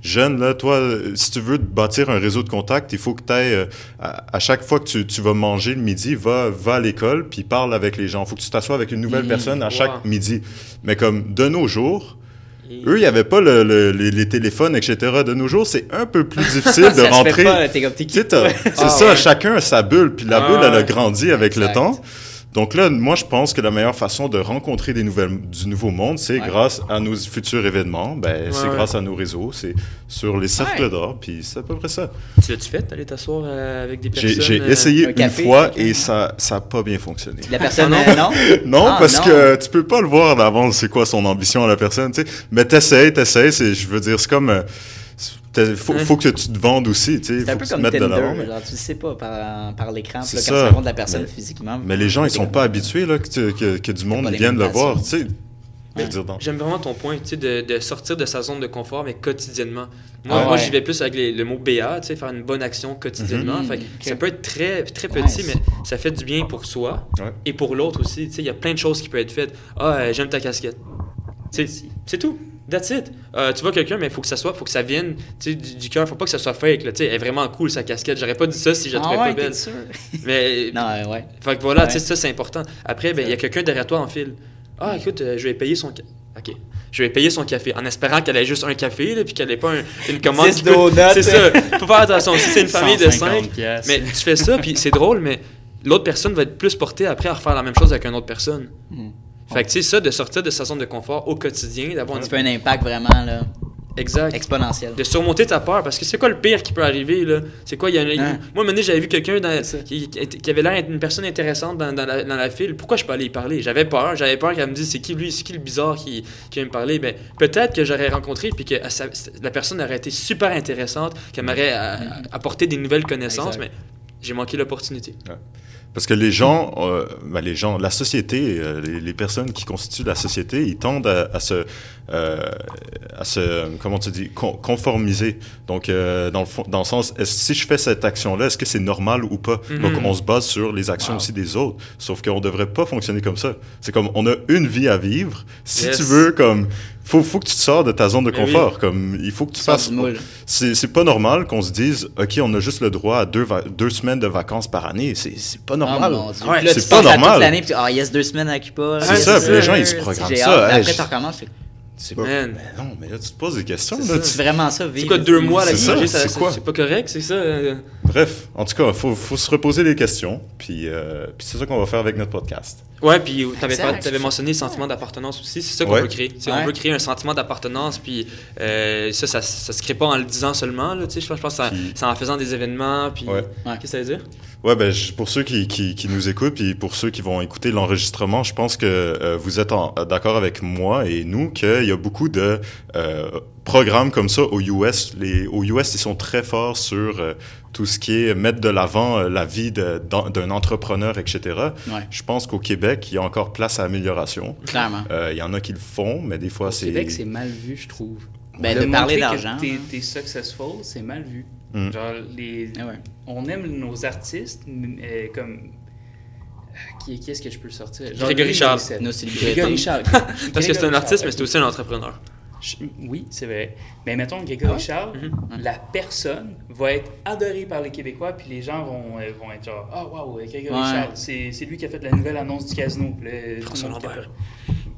[SPEAKER 4] jeune, là, toi, si tu veux bâtir un réseau de contacts, il faut que tu ailles, à, à chaque fois que tu, tu vas manger le midi, va, va à l'école, puis parle avec les gens. Il faut que tu t'assoies avec une nouvelle
[SPEAKER 3] Mm.
[SPEAKER 4] personne à
[SPEAKER 2] Wow.
[SPEAKER 4] chaque midi. Mais comme de nos jours,
[SPEAKER 2] Et-
[SPEAKER 4] eux, il n'y avait pas le- le- les, les téléphones, etc. De nos jours, c'est un peu plus difficile [laughs] de
[SPEAKER 3] ça se fait
[SPEAKER 4] rentrer.
[SPEAKER 3] pas, t'es comme t'es
[SPEAKER 4] Tu sais,
[SPEAKER 3] qui?
[SPEAKER 4] t'as- c'est
[SPEAKER 2] Ah,
[SPEAKER 4] ça,
[SPEAKER 2] ouais.
[SPEAKER 4] chacun a sa bulle, puis la
[SPEAKER 2] Ah,
[SPEAKER 4] bulle, elle a grandi avec le temps. Donc là, moi, je pense que la meilleure façon de rencontrer des nouvelles, du nouveau monde, c'est
[SPEAKER 3] Ouais.
[SPEAKER 4] grâce à nos futurs événements. Ben, c'est
[SPEAKER 2] ouais.
[SPEAKER 4] grâce à nos réseaux, c'est sur les cercles
[SPEAKER 3] Ouais.
[SPEAKER 4] d'or, puis c'est à peu près ça.
[SPEAKER 2] Tu l'as-tu fait, d'aller t'asseoir euh, avec des personnes?
[SPEAKER 4] j'ai
[SPEAKER 2] euh,
[SPEAKER 4] essayé
[SPEAKER 3] un
[SPEAKER 4] une
[SPEAKER 3] café,
[SPEAKER 4] fois et ça ça a pas bien fonctionné.
[SPEAKER 3] La personne,
[SPEAKER 2] Ah,
[SPEAKER 3] euh, non? [laughs]
[SPEAKER 4] Non,
[SPEAKER 3] Ah,
[SPEAKER 4] parce
[SPEAKER 3] non?
[SPEAKER 4] que tu peux pas le voir d'avance, c'est quoi son ambition à la personne, tu sais. Mais t'essayes, t'essayes, c'est, je veux dire, c'est comme, euh, faut, faut que tu te vendes aussi, tu sais.
[SPEAKER 3] C'est un
[SPEAKER 4] Faut
[SPEAKER 3] peu
[SPEAKER 4] que tu te
[SPEAKER 3] comme
[SPEAKER 4] mettes de
[SPEAKER 3] Tinder,
[SPEAKER 4] l'avant. mais-
[SPEAKER 3] genre, tu le sais pas par, par l'écran, quand
[SPEAKER 4] ça.
[SPEAKER 3] tu rencontres la personne
[SPEAKER 4] Mais-
[SPEAKER 3] physiquement.
[SPEAKER 4] Mais les gens, ils sont pas habitués là, que, tu- que, que du monde vienne le voir. Tu sais,
[SPEAKER 3] Ouais.
[SPEAKER 2] J'aime vraiment ton point, tu sais, de, de sortir de sa zone de confort, mais quotidiennement. Moi,
[SPEAKER 3] Ah
[SPEAKER 2] moi j'y vais plus avec les- le mot BA, tu sais, faire une bonne action quotidiennement.
[SPEAKER 3] Mhm.
[SPEAKER 2] Fait que
[SPEAKER 3] Ok.
[SPEAKER 2] Ça peut être très, très petit, mais ça fait du bien pour soi
[SPEAKER 4] Ouais.
[SPEAKER 2] et pour l'autre aussi. Tu sais, il y a plein de choses qui peuvent être faites. Ah, euh, j'aime ta casquette. C'est tout. That's it. Euh, tu vois quelqu'un, mais il faut que ça soit, faut que ça vienne tu sais, du, du cœur. Faut pas que ça soit fake. Là, tu sais, elle est vraiment cool sa casquette. J'aurais pas dit ça si je la
[SPEAKER 3] Ah
[SPEAKER 2] trouvais
[SPEAKER 3] ouais,
[SPEAKER 2] pas belle.
[SPEAKER 3] sûr? [laughs]
[SPEAKER 2] Mais
[SPEAKER 3] Non, euh, ouais.
[SPEAKER 2] fait que voilà,
[SPEAKER 3] Ouais.
[SPEAKER 2] tu sais, ça c'est important. Après, ben, il y a quelqu'un derrière toi en file. Ah, écoute, euh, je vais payer son. Ok. je vais payer son café en espérant qu'elle ait juste un café, là, puis qu'elle ait pas un- une commande.
[SPEAKER 3] 10
[SPEAKER 2] qui peut-
[SPEAKER 3] donuts. [laughs]
[SPEAKER 2] C'est ça. [laughs] Faut faire attention. Si c'est une famille de
[SPEAKER 5] 150
[SPEAKER 2] 5,
[SPEAKER 5] piastres.
[SPEAKER 2] mais tu fais ça, puis c'est drôle, mais l'autre personne va être plus portée après à refaire la même chose avec une autre personne.
[SPEAKER 3] Mm.
[SPEAKER 2] Fait que tu sais, ça, de sortir de sa zone de confort au quotidien, d'avoir
[SPEAKER 3] fait un impact vraiment là,
[SPEAKER 2] Exact.
[SPEAKER 3] exponentiel.
[SPEAKER 2] De surmonter ta peur, parce que c'est quoi le pire qui peut arriver, là? C'est quoi, il y a un-
[SPEAKER 3] Hein?
[SPEAKER 2] Moi, à un moment donné, j'avais vu quelqu'un qui, qui avait l'air d'être une personne intéressante dans, dans la, dans la file. Pourquoi je peux aller y parler? J'avais peur. J'avais peur qu'elle me dise, c'est qui lui, c'est qui le bizarre qui, qui vient me parler? Ben, peut-être que j'aurais rencontré, puis que ça- la personne aurait été super intéressante, qu'elle m'aurait euh, apporté des nouvelles connaissances,
[SPEAKER 5] Exact.
[SPEAKER 2] mais j'ai manqué l'opportunité.
[SPEAKER 4] Parce que les gens, euh, ben, les gens, la société, euh, les, les personnes qui constituent la société, ils tendent à, à se, euh, à se, comment tu dis, con- conformiser. Donc, dans le fond, dans le sens, est-ce- si je fais cette action-là, est-ce que c'est normal ou pas?
[SPEAKER 2] Mhm.
[SPEAKER 4] Donc, on se base sur les actions
[SPEAKER 5] Wow.
[SPEAKER 4] aussi des autres. Sauf qu'on devrait pas fonctionner comme ça. C'est comme, on a une vie à vivre. Si
[SPEAKER 2] Yes.
[SPEAKER 4] tu veux, comme, faut, faut que tu te sors de ta zone de
[SPEAKER 2] Mais oui.
[SPEAKER 4] confort. Comme, il faut que tu fasses. C'est c'est pas normal qu'on se dise, ok, on a juste le droit à deux, va- deux semaines de vacances par année. C'est c'est pas normal.
[SPEAKER 3] Oh, mon Dieu.
[SPEAKER 2] Ouais,
[SPEAKER 3] Puis là,
[SPEAKER 4] c'est
[SPEAKER 3] tu
[SPEAKER 4] pas
[SPEAKER 3] à
[SPEAKER 4] normal.
[SPEAKER 3] l'année, ah, yes, deux semaines à Cuba.
[SPEAKER 4] C'est ça,
[SPEAKER 2] puis les gens,
[SPEAKER 4] ils se programment ça. Hey,
[SPEAKER 3] Après, tu recommences.
[SPEAKER 4] C'est pas-
[SPEAKER 2] Man.
[SPEAKER 4] Mais non, mais là, tu te poses des questions.
[SPEAKER 2] C'est
[SPEAKER 4] là,
[SPEAKER 2] ça.
[SPEAKER 4] tu-
[SPEAKER 3] C'est vraiment ça,
[SPEAKER 2] C'est
[SPEAKER 3] vivre.
[SPEAKER 2] quoi, deux mois à la
[SPEAKER 4] C'est ça,
[SPEAKER 2] vie,
[SPEAKER 4] c'est
[SPEAKER 2] ça-
[SPEAKER 4] quoi?
[SPEAKER 2] c'est pas correct, c'est ça?
[SPEAKER 4] Bref, en tout cas, il faut, faut se reposer des questions. Puis, euh, puis c'est ça qu'on va faire avec notre podcast.
[SPEAKER 2] Ouais, puis pas- t'avais mentionné le sentiment d'appartenance aussi. C'est ça qu'on
[SPEAKER 4] Ouais.
[SPEAKER 2] veut créer.
[SPEAKER 3] Ouais.
[SPEAKER 2] On veut créer un sentiment d'appartenance, puis euh, ça, ça, ça se crée pas en le disant seulement. Là, tu sais, je pense je pense que
[SPEAKER 4] Puis-
[SPEAKER 2] c'est en faisant des événements. Puis...
[SPEAKER 4] Ouais.
[SPEAKER 3] Ouais.
[SPEAKER 2] Qu'est-ce que ça veut dire?
[SPEAKER 4] Ouais, ben, pour ceux qui, qui, qui nous écoutent, puis pour ceux qui vont écouter l'enregistrement, je pense que euh, vous êtes en- d'accord avec moi et nous qu'il y a beaucoup de euh, programmes comme ça aux US. Les, aux US, ils sont très forts sur euh, tout ce qui est mettre de l'avant euh, la vie de- d'un entrepreneur, etc.
[SPEAKER 3] Ouais.
[SPEAKER 4] Je pense qu'au Québec, il y a encore place à amélioration.
[SPEAKER 3] Clairement.
[SPEAKER 4] Euh, Il y en a qui le font, mais des fois,
[SPEAKER 5] Au
[SPEAKER 4] c'est...
[SPEAKER 5] Québec, c'est mal vu, je trouve.
[SPEAKER 3] Ben, de parler d'argent.
[SPEAKER 5] t'es,
[SPEAKER 3] hein.
[SPEAKER 5] t'es successful, c'est mal vu.
[SPEAKER 4] Mm.
[SPEAKER 5] Genre, les,
[SPEAKER 3] Ah ouais.
[SPEAKER 5] on aime nos artistes, mais comme. Qui, qui est-ce que je peux sortir?
[SPEAKER 2] Grégory Charles.
[SPEAKER 5] Grégory Charles. [laughs]
[SPEAKER 2] Parce que c'est un artiste, mais c'est aussi un entrepreneur.
[SPEAKER 5] Je- Oui, c'est vrai. Mais mettons, Grégory Charles,
[SPEAKER 2] Mhm.
[SPEAKER 5] la personne va être adorée par les Québécois, puis les gens vont, euh, vont être genre Ah, waouh, Grégory
[SPEAKER 3] Ouais.
[SPEAKER 5] Charles, c'est c'est lui qui a fait la nouvelle annonce du casino. Le
[SPEAKER 2] François Lambert.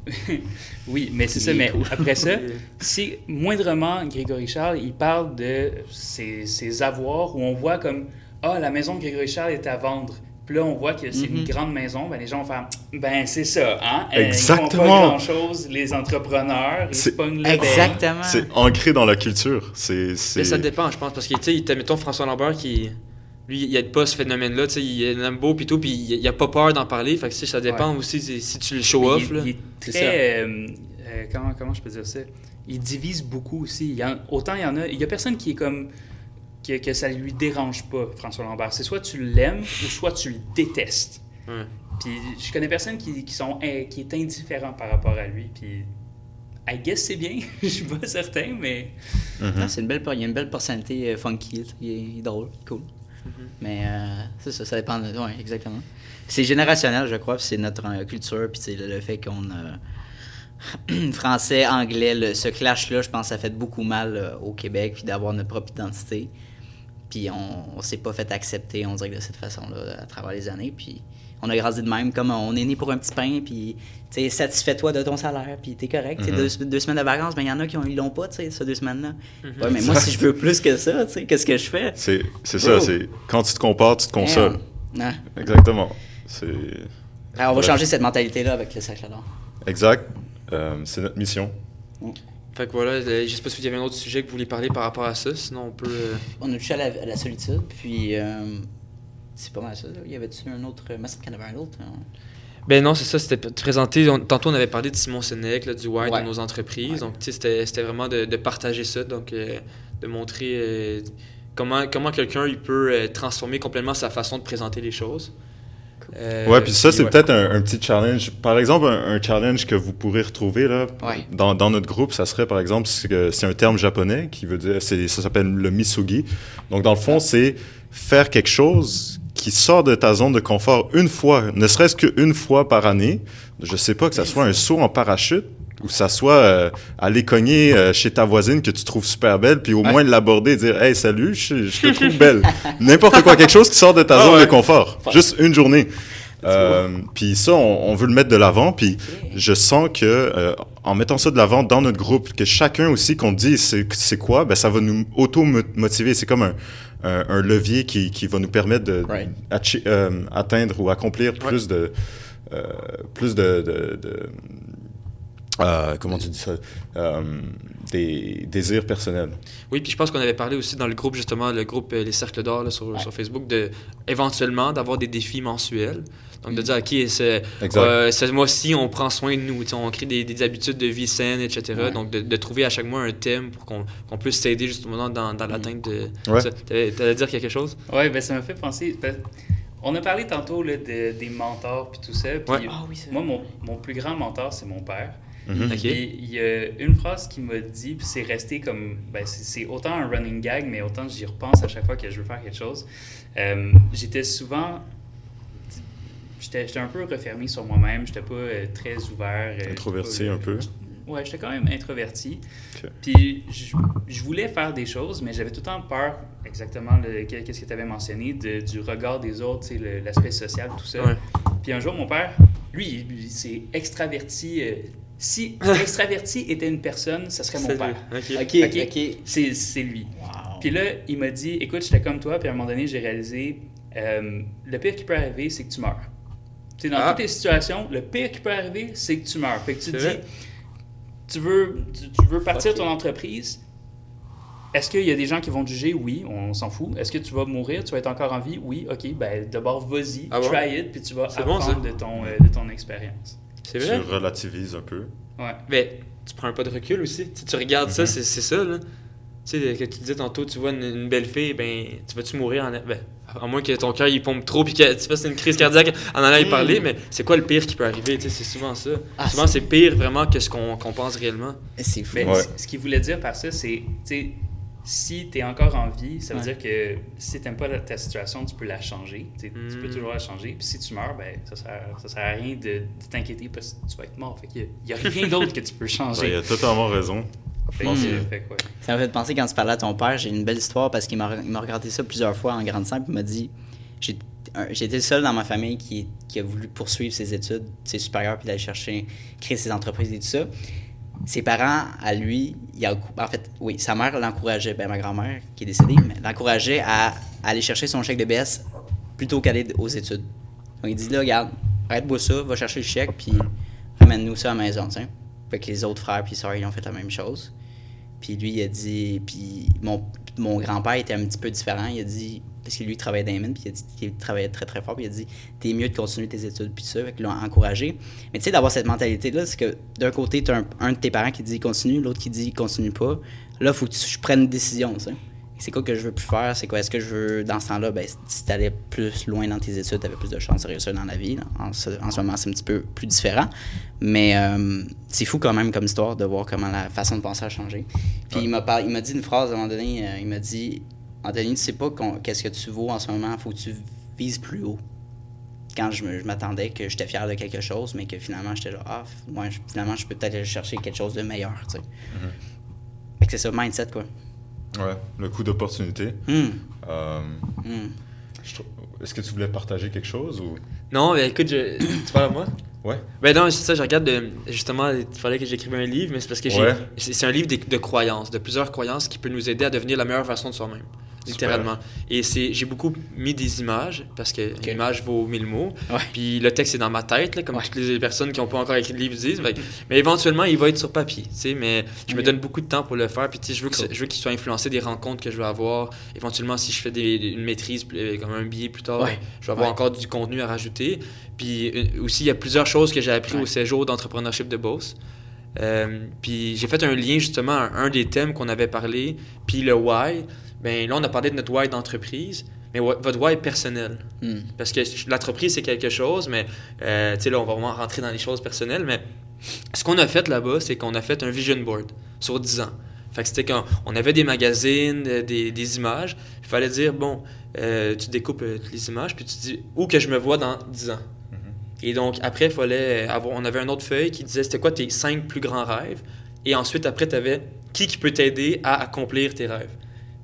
[SPEAKER 2] [laughs]
[SPEAKER 5] oui, mais c'est ça. Mais
[SPEAKER 3] cool.
[SPEAKER 5] après ça, [laughs] si moindrement Grégory Charles, il parle de ses, ses avoirs où on voit comme Ah, la maison de Grégory Charles est à vendre. Puis là, on voit que c'est une
[SPEAKER 3] Mhm.
[SPEAKER 5] grande maison. Ben, les gens vont faire Ben, c'est ça. Hein? Euh, Ils
[SPEAKER 4] Exactement.
[SPEAKER 5] font pas grand-chose, les entrepreneurs. Ils se pognent.
[SPEAKER 3] Exactement.
[SPEAKER 4] C'est ancré dans la culture. C'est...
[SPEAKER 2] Mais ça dépend, je pense, parce que, tu sais, mettons François Lambert qui. Lui, il aide pas ce phénomène-là, tu sais, il est un beau pis tout, puis il, il a pas peur d'en parler, fait que, ça dépend aussi si, si tu le show off,
[SPEAKER 5] il,
[SPEAKER 2] là.
[SPEAKER 5] il est
[SPEAKER 3] C'est
[SPEAKER 5] très. euh, euh, comment, comment je peux dire ça? Il divise beaucoup aussi. Il y en- autant il y en a. Il y a personne qui est comme. Que, que ça lui dérange pas, François Lambert. C'est soit tu l'aimes ou soit tu le détestes. Puis je connais personne qui, qui, sont, in- qui est indifférent par rapport à lui. Puis. I guess c'est bien. [laughs] Je suis pas certain, mais.
[SPEAKER 4] Mhm.
[SPEAKER 3] Ah, c'est une belle, il y a une belle personnalité euh, funky, il, est, il est drôle, il est cool. Mais euh, c'est ça, ça dépend de. Oui, exactement. C'est générationnel, je crois, puis c'est notre euh, culture, puis c'est le, le fait qu'on a. [clears throat] français, anglais, le- ce clash-là, je pense que ça fait beaucoup mal euh, au Québec, puis d'avoir notre propre identité. Puis on, on s'est pas fait accepter, on dirait que de cette façon-là, à travers les années. Puis on a grandi de même, comme on est né pour un petit pain, puis tu sais, satisfais-toi de ton salaire, puis t'es correct.
[SPEAKER 4] Mhm.
[SPEAKER 3] deux, deux semaines de vacances, mais il y en a qui ont- ils l'ont pas, tu sais, ces deux semaines-là. Ouais, mais moi, si je veux plus que ça, tu sais, qu'est-ce que je fais?
[SPEAKER 4] C'est, c'est ça, c'est quand tu te compares, tu te consoles.
[SPEAKER 3] Non.
[SPEAKER 4] Exactement. C'est
[SPEAKER 3] Alors, on va changer cette mentalité-là avec le sac d'or.
[SPEAKER 4] exact. Euh, c'est notre mission.
[SPEAKER 2] Fait que voilà, je sais pas si vous avez un autre sujet que vous voulez parler par rapport à ça, sinon on peut. euh,
[SPEAKER 3] On a touché à la, à la solitude, puis euh, c'est pas mal ça. là. Y avait-tu un autre. C'est qu'il y en avait un autre. hein?
[SPEAKER 2] Ben non, c'est ça, c'était présenté. on- tantôt, on avait parlé de Simon Sénèque, là, du why
[SPEAKER 3] Ouais.
[SPEAKER 2] de nos entreprises.
[SPEAKER 3] Ouais.
[SPEAKER 2] Donc, tu sais, c'était c'était vraiment de, de partager ça, donc euh, de montrer euh, comment, comment quelqu'un il peut euh, transformer complètement sa façon de présenter les choses. Euh,
[SPEAKER 4] ouais, puis ça, c'est
[SPEAKER 2] ouais.
[SPEAKER 4] peut-être un, un petit challenge. Par exemple, un, un challenge que vous pourrez retrouver là,
[SPEAKER 3] Ouais.
[SPEAKER 4] dans, dans notre groupe, ça serait par exemple, c'est c'est un terme japonais qui veut dire, c'est- ça s'appelle le misugi. Donc, dans le fond, c'est faire quelque chose qui sort de ta zone de confort une fois, ne serait-ce qu'une fois par année. Je sais pas que ça soit un saut en parachute ou ça soit euh, aller cogner euh, chez ta voisine que tu trouves super belle, puis au
[SPEAKER 3] Ouais.
[SPEAKER 4] moins l'aborder et dire Hey, salut, je, je te trouve belle. [laughs] N'importe quoi, quelque chose qui sort de ta
[SPEAKER 2] Ah
[SPEAKER 4] zone
[SPEAKER 2] ouais.
[SPEAKER 4] de confort. Juste une journée. Euh, puis ça, on, on veut le mettre de l'avant. Puis je sens que, euh, en mettant ça de l'avant dans notre groupe, que chacun aussi qu'on dit c'est quoi, ben ça va nous auto-motiver. C'est comme un, un, un levier qui, qui va nous permettre de
[SPEAKER 3] Right.
[SPEAKER 4] achi- euh, atteindre ou accomplir plus de plus de, de, de- euh, comment tu dis ça? Euh, des désirs personnels.
[SPEAKER 2] Oui, puis je pense qu'on avait parlé aussi dans le groupe, justement, le groupe euh, Les Cercles d'Or sur, sur Facebook, de éventuellement d'avoir des défis mensuels. Donc de dire, OK, c'est, euh, ce mois-ci, on prend soin de nous, tu on crée des, des habitudes de vie saines, etc.
[SPEAKER 3] Ouais.
[SPEAKER 2] Donc de, de trouver à chaque mois un thème pour qu'on, qu'on puisse s'aider justement dans, dans l'atteinte de.
[SPEAKER 4] Ouais.
[SPEAKER 2] Ça, T'allais t'allais dire quelque chose?
[SPEAKER 5] Ouais, ben ça m'a fait penser. ben, on a parlé tantôt là, de- des mentors puis tout ça. Puis
[SPEAKER 2] Ouais.
[SPEAKER 3] Ah oui,
[SPEAKER 5] moi, mon, mon plus grand mentor, c'est mon père.
[SPEAKER 2] OK.
[SPEAKER 5] Puis il y a une phrase qui m'a dit, puis c'est resté comme. Ben, c'est autant un running gag, mais autant j'y repense à chaque fois que je veux faire quelque chose. Euh, j'étais souvent. J'étais j'étais un peu refermé sur moi-même, j'étais pas euh, très ouvert. euh,
[SPEAKER 4] Introverti
[SPEAKER 5] pas,
[SPEAKER 4] un peu.
[SPEAKER 5] Ouais, j'étais quand même introverti. Puis je, je voulais faire des choses, mais j'avais tout le temps peur, exactement, qu'est-ce que tu avais mentionné, de- du regard des autres, l'aspect social, tout ça.
[SPEAKER 2] Ouais.
[SPEAKER 5] Puis un jour, mon père, lui, il, il s'est extraverti. Si [laughs] extraverti était une personne, ce serait mon père.
[SPEAKER 2] OK.
[SPEAKER 3] Ok?
[SPEAKER 5] C'est c'est lui.
[SPEAKER 3] Wow.
[SPEAKER 5] Puis là, il m'a dit Écoute, j'étais comme toi, puis à un moment donné, j'ai réalisé euh, le pire qui peut arriver, c'est que tu meurs. Tu sais, dans
[SPEAKER 2] Ah.
[SPEAKER 5] toutes les situations, le pire qui peut arriver, c'est que tu meurs. Fait que tu te dis tu veux, tu, tu veux partir
[SPEAKER 2] Ok.
[SPEAKER 5] ton entreprise. Est-ce qu'il y a des gens qui vont te juger? Oui, on s'en fout. Est-ce que tu vas mourir? Tu vas être encore en vie? Oui, ok, ben d'abord vas-y,
[SPEAKER 2] Ah bon?
[SPEAKER 5] try it, puis tu vas
[SPEAKER 2] bon,
[SPEAKER 5] apprendre
[SPEAKER 2] ça.
[SPEAKER 5] de, ton, euh, de ton expérience.
[SPEAKER 2] C'est
[SPEAKER 4] Tu relativises un peu.
[SPEAKER 5] Ouais.
[SPEAKER 2] Mais tu prends un pas de recul aussi. Tu, sais, tu regardes ça,
[SPEAKER 4] Mhm.
[SPEAKER 2] c'est c'est ça, là. Tu sais, que tu disais tantôt, tu vois une, une belle fille, ben, tu vas-tu mourir en. Ben, à moins que ton cœur il pompe trop puis que tu fasses une crise cardiaque en allant y
[SPEAKER 3] Mm.
[SPEAKER 2] parler, mais c'est quoi le pire qui peut arriver? Tu sais, c'est souvent ça.
[SPEAKER 3] Ah,
[SPEAKER 2] souvent, c'est pire vraiment que ce qu'on qu'on pense réellement.
[SPEAKER 3] C'est fou.
[SPEAKER 5] Mais
[SPEAKER 4] Ouais.
[SPEAKER 5] c- ce qu'il voulait dire par ça, c'est, tu sais, si tu es encore en vie, ça veut
[SPEAKER 3] Ouais.
[SPEAKER 5] dire que si tu pas la- ta situation, tu peux la changer. Tu peux
[SPEAKER 2] Mm.
[SPEAKER 5] toujours la changer. Puis si tu meurs, ben, ça sert, ça sert à rien de, de t'inquiéter parce que tu vas être mort. Fait qu'il y a, il y a rien d'autre que tu peux
[SPEAKER 4] Ouais, il
[SPEAKER 5] changer.
[SPEAKER 4] a totalement raison.
[SPEAKER 5] Fait fait ouais.
[SPEAKER 3] Ça m'a fait penser quand tu parlais à ton père, j'ai une belle histoire parce qu'il m'a il m'a regardé ça plusieurs fois en grandissant puis il m'a dit été le seul dans ma famille qui, qui a voulu poursuivre ses études, ses supérieures puis d'aller chercher créer ses entreprises et tout ça. Ses parents, à lui, il a, en fait, oui, sa mère l'encourageait, ben ma grand-mère qui est décédée, l'encourageait à aller chercher son chèque de BS plutôt qu'aller aux études. Donc il dit là, regarde, arrête-moi ça, va chercher le chèque puis ramène-nous ça à la maison, tu sais. Fait que les autres frères puis sœurs, ils ont fait la même chose. Puis lui, il a dit. Puis mon, mon grand-père était un petit peu différent. Il a dit. Parce que lui, il travaillait dans les mines, puis il a dit qu'il travaillait très très fort. Puis il a dit T'es mieux de continuer tes études, puis ça. Fait que l'ont encouragé. Mais tu sais, d'avoir cette mentalité-là, c'est que d'un côté, tu as un, un de tes parents qui dit continue, l'autre qui dit continue pas. Là, il faut que tu prennes une décision, tu sais. C'est quoi que je veux plus faire? C'est quoi? Est-ce que je veux, dans ce temps-là, ben, si tu allais plus loin dans tes études, tu avais plus de chances de réussir dans la vie. là. En, ce, en ce moment, c'est un petit peu plus différent. Mais euh, c'est fou quand même comme histoire de voir comment la façon de penser a changé. Puis il m'a par- il m'a dit une phrase à un moment donné, euh, il m'a dit Anthony, tu sais pas qu'est-ce que tu vaux en ce moment, faut que tu vises plus haut. Quand je m'attendais que j'étais fier de quelque chose, mais que finalement j'étais genre, ah, moi, finalement, je peux peut-être aller chercher quelque chose de meilleur, tu sais. Que c'est ça, mindset, quoi.
[SPEAKER 4] Ouais, le coup d'opportunité.
[SPEAKER 3] Hum,
[SPEAKER 4] Euh, trou- Est-ce que tu voulais partager quelque chose ou?
[SPEAKER 2] Non, mais écoute, je... [coughs] tu parles à moi?
[SPEAKER 4] Ouais.
[SPEAKER 2] Ben non, c'est ça, je regarde de, justement, il fallait que j'écrive un livre, mais c'est parce que
[SPEAKER 4] Ouais.
[SPEAKER 2] c'est un livre de, de croyances, de plusieurs croyances qui peut nous aider à devenir la meilleure version de soi-même, littéralement. Et j'ai beaucoup mis des images, parce que
[SPEAKER 3] Ok.
[SPEAKER 2] l'image vaut mille mots,
[SPEAKER 3] Ouais.
[SPEAKER 2] puis le texte est dans ma tête, là, comme
[SPEAKER 3] Ouais.
[SPEAKER 2] toutes les personnes qui n'ont pas encore écrit de livre disent, Fait mais éventuellement, il va être sur papier, mais je me donne beaucoup de temps pour le faire, puis je veux
[SPEAKER 3] Cool.
[SPEAKER 2] qu'il soit influencé des rencontres que je vais avoir, éventuellement, si je fais des, une maîtrise, euh, comme un billet plus tard,
[SPEAKER 3] Ouais.
[SPEAKER 2] je vais avoir encore du contenu à rajouter. Puis euh, aussi, il y a plusieurs choses que j'ai appris au séjour d'entrepreneurship de Beauce. Euh, puis j'ai fait un lien justement à un des thèmes qu'on avait parlé, puis le why. Ben là, on a parlé de notre why d'entreprise, mais votre why personnel.
[SPEAKER 3] Hum.
[SPEAKER 2] Parce que l'entreprise, c'est quelque chose, mais euh, tu sais, là, on va vraiment rentrer dans les choses personnelles. Mais ce qu'on a fait là-bas, c'est qu'on a fait un vision board sur 10 ans. Fait que c'était quand on avait des magazines, euh, des, des images. Il fallait dire, bon, euh, tu découpes euh, les images, puis tu dis où que je me vois dans 10 ans. Et donc, après, fallait avoir, on avait une autre feuille qui disait c'était quoi tes cinq plus grands rêves. Et ensuite, après, tu avais qui qui peut t'aider à accomplir tes rêves.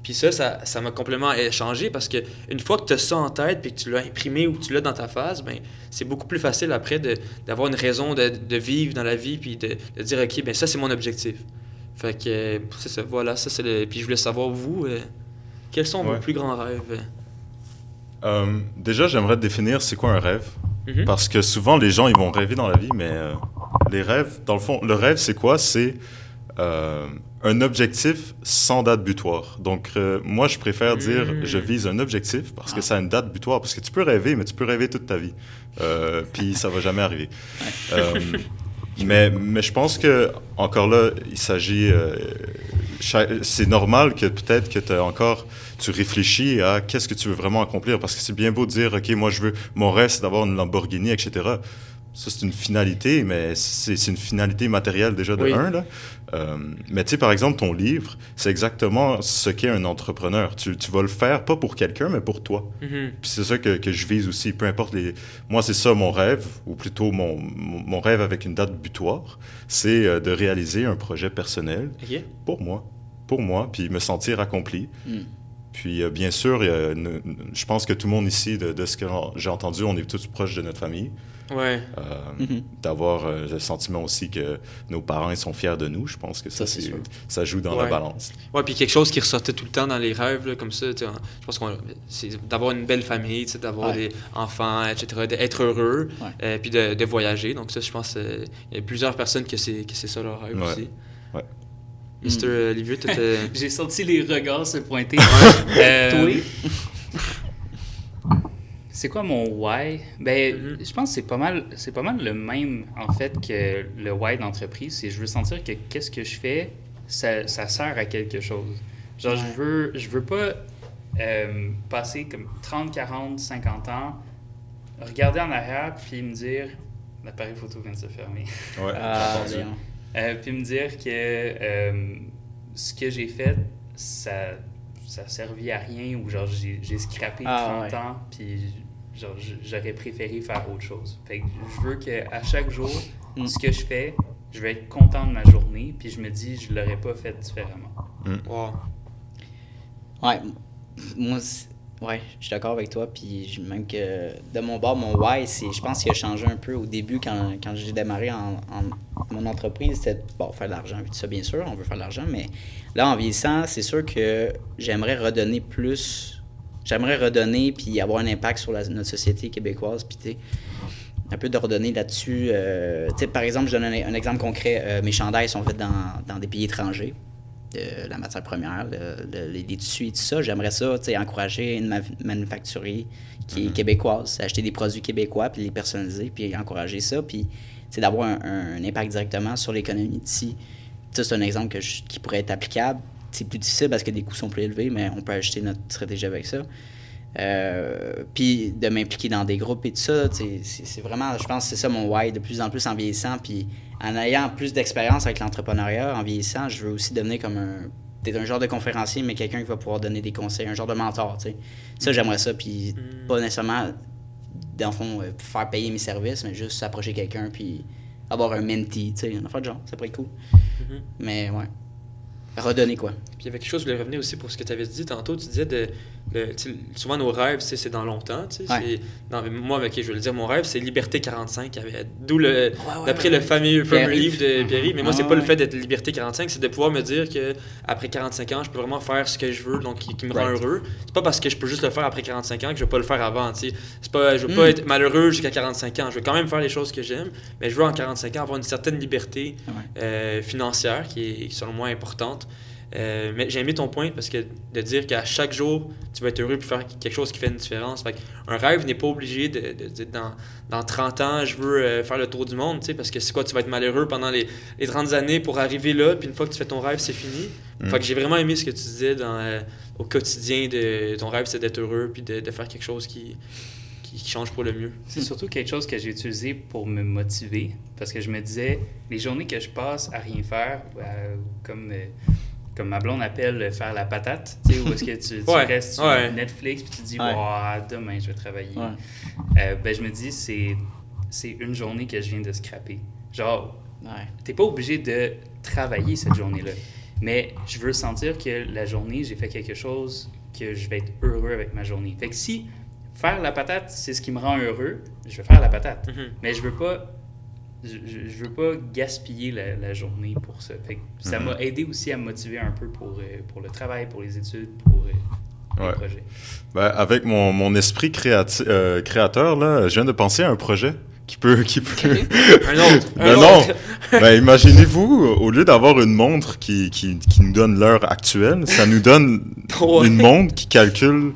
[SPEAKER 2] Puis ça, ça ça m'a complètement changé parce que une fois que tu as ça en tête puis que tu l'as imprimé ou que tu l'as dans ta face, ben c'est beaucoup plus facile après d'avoir une raison de, de vivre dans la vie puis de, de dire OK, ben ça c'est mon objectif. Fait que c'est ça, voilà, ça c'est le puis je voulais savoir vous euh, quels sont vos plus grands rêves?
[SPEAKER 4] Euh, déjà, j'aimerais définir c'est quoi un rêve.
[SPEAKER 2] Mhm.
[SPEAKER 4] Parce que souvent, les gens, ils vont rêver dans la vie, mais euh, les rêves, dans le fond, le rêve, c'est quoi? C'est euh, un objectif sans date butoir. Donc, euh, moi, je préfère dire
[SPEAKER 2] Mm.
[SPEAKER 4] je vise un objectif parce que
[SPEAKER 3] Ah.
[SPEAKER 4] ça a une date butoir. Parce que tu peux rêver, mais tu peux rêver toute ta vie. Euh, puis ça va jamais arriver. Mais, mais je pense que, encore là, il s'agit. c'est normal que peut-être que tu encore. Tu réfléchis à qu'est-ce que tu veux vraiment accomplir. Parce que c'est bien beau de dire, OK, moi, je veux. Mon rêve, c'est d'avoir une Lamborghini, etc. Ça, c'est une finalité, mais c'est une finalité matérielle déjà de
[SPEAKER 2] Oui.
[SPEAKER 4] un. Là. Euh, mais tu sais, par exemple, ton livre, c'est exactement ce qu'est un entrepreneur. Tu, tu vas le faire pas pour quelqu'un, mais pour toi.
[SPEAKER 2] Mhm.
[SPEAKER 4] Puis c'est ça que, que je vise aussi, peu importe les... Moi, c'est ça mon rêve, ou plutôt mon, mon, rêve avec une date butoir, c'est euh, de réaliser un projet personnel pour moi, pour moi, puis me sentir accompli.
[SPEAKER 3] Mm.
[SPEAKER 4] Puis euh, bien sûr, je pense que tout le monde ici, de, de ce que j'ai entendu, on est tous proches de notre famille.
[SPEAKER 2] Ouais.
[SPEAKER 4] Euh,
[SPEAKER 3] Mhm.
[SPEAKER 4] D'avoir euh, le sentiment aussi que nos parents ils sont fiers de nous, je pense que ça,
[SPEAKER 3] Ça,
[SPEAKER 4] joue dans
[SPEAKER 2] Ouais.
[SPEAKER 4] la balance.
[SPEAKER 2] Ouais, puis quelque chose qui ressortait tout le temps dans les rêves, là, comme ça, tu sais, je pense qu'on c'est d'avoir une belle famille, tu sais, d'avoir
[SPEAKER 3] Ouais.
[SPEAKER 2] des enfants, etc., d'être heureux,
[SPEAKER 3] Ouais.
[SPEAKER 2] euh, puis de, de voyager. Donc ça, je pense, euh, il y a plusieurs personnes que c'est que c'est ça leur rêve
[SPEAKER 4] Ouais.
[SPEAKER 2] aussi.
[SPEAKER 4] Ouais.
[SPEAKER 2] Mister euh, Olivier. [laughs]
[SPEAKER 5] J'ai senti les regards se pointer. Euh, [laughs] C'est quoi mon why? Ben,
[SPEAKER 2] Mhm.
[SPEAKER 5] je pense que c'est pas mal, c'est pas mal le même en fait que le why d'entreprise. C'est je veux sentir que qu'est-ce que je fais, ça, ça sert à quelque chose. Genre, je veux, je veux pas euh, passer comme 30, 40, 50 ans, regarder en arrière puis me dire, l'appareil photo vient de se fermer.
[SPEAKER 4] Ouais,
[SPEAKER 3] Ah.
[SPEAKER 5] Euh, puis me dire que euh, ce que j'ai fait, ça ça servi à rien ou genre j'ai j'ai scrappé
[SPEAKER 3] Ah,
[SPEAKER 5] 30
[SPEAKER 3] ouais.
[SPEAKER 5] ans puis genre j'aurais préféré faire autre chose. Fait que je veux que à chaque jour,
[SPEAKER 3] Mm.
[SPEAKER 5] ce que je fais, je vais être content de ma journée puis je me dis je l'aurais pas fait différemment.
[SPEAKER 2] Wow.
[SPEAKER 3] Ouais, moi, ouais, je suis d'accord avec toi. Puis je- même que de mon bord, mon why, c'est, je pense qu'il a changé un peu au début quand, quand j'ai démarré en, en- mon entreprise. C'était bon, faire de l'argent, puis tout ça, bien sûr, on veut faire de l'argent. Mais là, en vieillissant, c'est sûr que j'aimerais redonner plus. J'aimerais redonner puis avoir un impact sur la- notre société québécoise. Puis, un peu de redonner là-dessus. Euh, par exemple, je donne un, un exemple concret. Euh, mes chandails sont faits dans, dans des pays étrangers de la matière première, le- le- les, les tissus et tout ça. J'aimerais ça, tu sais, encourager une ma- manufacturier qui est québécoise, acheter des produits québécois, puis les personnaliser, puis encourager ça, puis c'est d'avoir un, un impact directement sur l'économie d'ici. Ça, c'est un exemple que je- qui pourrait être applicable. C'est plus difficile parce que les coûts sont plus élevés, mais on peut ajuster notre stratégie avec ça. Euh, puis de m'impliquer dans des groupes et tout ça, c'est vraiment, je pense que c'est ça mon why, de plus en plus en vieillissant, puis en ayant plus d'expérience avec l'entrepreneuriat, en vieillissant, je veux aussi devenir comme un, peut-être un genre de conférencier, mais quelqu'un qui va pouvoir donner des conseils, un genre de mentor, tu sais. Ça, j'aimerais ça, puis
[SPEAKER 2] Mm.
[SPEAKER 3] pas nécessairement, dans le fond, euh, faire payer mes services, mais juste s'approcher quelqu'un, puis avoir un mentee, tu sais, une affaire de genre, ça pourrait être cool.
[SPEAKER 2] Mhm.
[SPEAKER 3] Mais ouais, redonner quoi.
[SPEAKER 2] Puis il y avait quelque chose, je voulais revenir aussi pour ce que tu avais dit tantôt. Tu disais de. Souvent, nos rêves, c'est dans longtemps.
[SPEAKER 3] Ouais.
[SPEAKER 2] moi, je vais le dire, mon rêve, c'est Liberté 45. il y avait- D'où le. D'après
[SPEAKER 3] ouais,
[SPEAKER 2] le fameux, livre de Pierre Mais moi, c'est pas le fait d'être Liberté 45, c'est de pouvoir me dire que après 45 ans, je peux vraiment faire ce que je veux, donc qui, qui me rend
[SPEAKER 3] Right.
[SPEAKER 2] heureux. C'est pas parce que je peux juste le faire après 45 ans que je vais pas le faire avant. tu sais. C'est pas, je veux pas
[SPEAKER 3] Mm.
[SPEAKER 2] être malheureux jusqu'à 45 ans. Je veux quand même faire les choses que j'aime, mais je veux en 45 ans avoir une certaine liberté euh, financière qui est selon moi importante. Euh, mais j'ai aimé ton point parce que de dire qu'à chaque jour, tu vas être heureux pour faire quelque chose qui fait une différence. Fait un rêve n'est pas obligé de, de dire dans, dans 30 ans, je veux euh, faire le tour du monde, tu sais, parce que c'est quoi, tu vas être malheureux pendant les, les 30 années pour arriver là, puis une fois que tu fais ton rêve, c'est fini.
[SPEAKER 4] Mm.
[SPEAKER 2] Fait que j'ai vraiment aimé ce que tu disais dans, euh, au quotidien de ton rêve, c'est d'être heureux, puis de, de faire quelque chose qui, qui, qui change pour le mieux.
[SPEAKER 5] C'est surtout quelque chose que j'ai utilisé pour me motiver parce que je me disais, les journées que je passe à rien faire, euh, comme, euh, comme ma blonde appelle faire la patate, tu sais, où est-ce que tu, tu
[SPEAKER 2] Ouais,
[SPEAKER 5] restes sur
[SPEAKER 2] ouais.
[SPEAKER 5] Netflix puis tu te dis,
[SPEAKER 3] Ouais.
[SPEAKER 5] Demain je vais travailler. Euh, ben, je me dis, c'est, c'est une journée que je viens de scraper. Genre, t'es pas obligé de travailler cette journée-là. Mais je veux sentir que la journée, j'ai fait quelque chose que je vais être heureux avec ma journée. Fait que si faire la patate, c'est ce qui me rend heureux, je vais faire la patate.
[SPEAKER 2] Mhm.
[SPEAKER 5] Mais je veux pas je, je- je veux pas gaspiller la, la journée pour ça. Fait que ça
[SPEAKER 4] Mhm.
[SPEAKER 5] m'a aidé aussi à me motiver un peu pour, euh, pour le travail, pour les études, pour euh, les
[SPEAKER 4] Ouais.
[SPEAKER 5] projets.
[SPEAKER 4] Ben, avec mon, mon esprit créati- euh, créateur, là, je viens de penser à un projet qui peut... Qui peut... [laughs]
[SPEAKER 2] Un autre.
[SPEAKER 4] Ben
[SPEAKER 2] un
[SPEAKER 4] non.
[SPEAKER 2] autre.
[SPEAKER 4] Ben, imaginez-vous, au lieu d'avoir une montre qui, qui, qui nous donne l'heure actuelle, ça nous donne [laughs]
[SPEAKER 2] Ouais.
[SPEAKER 4] une montre qui calcule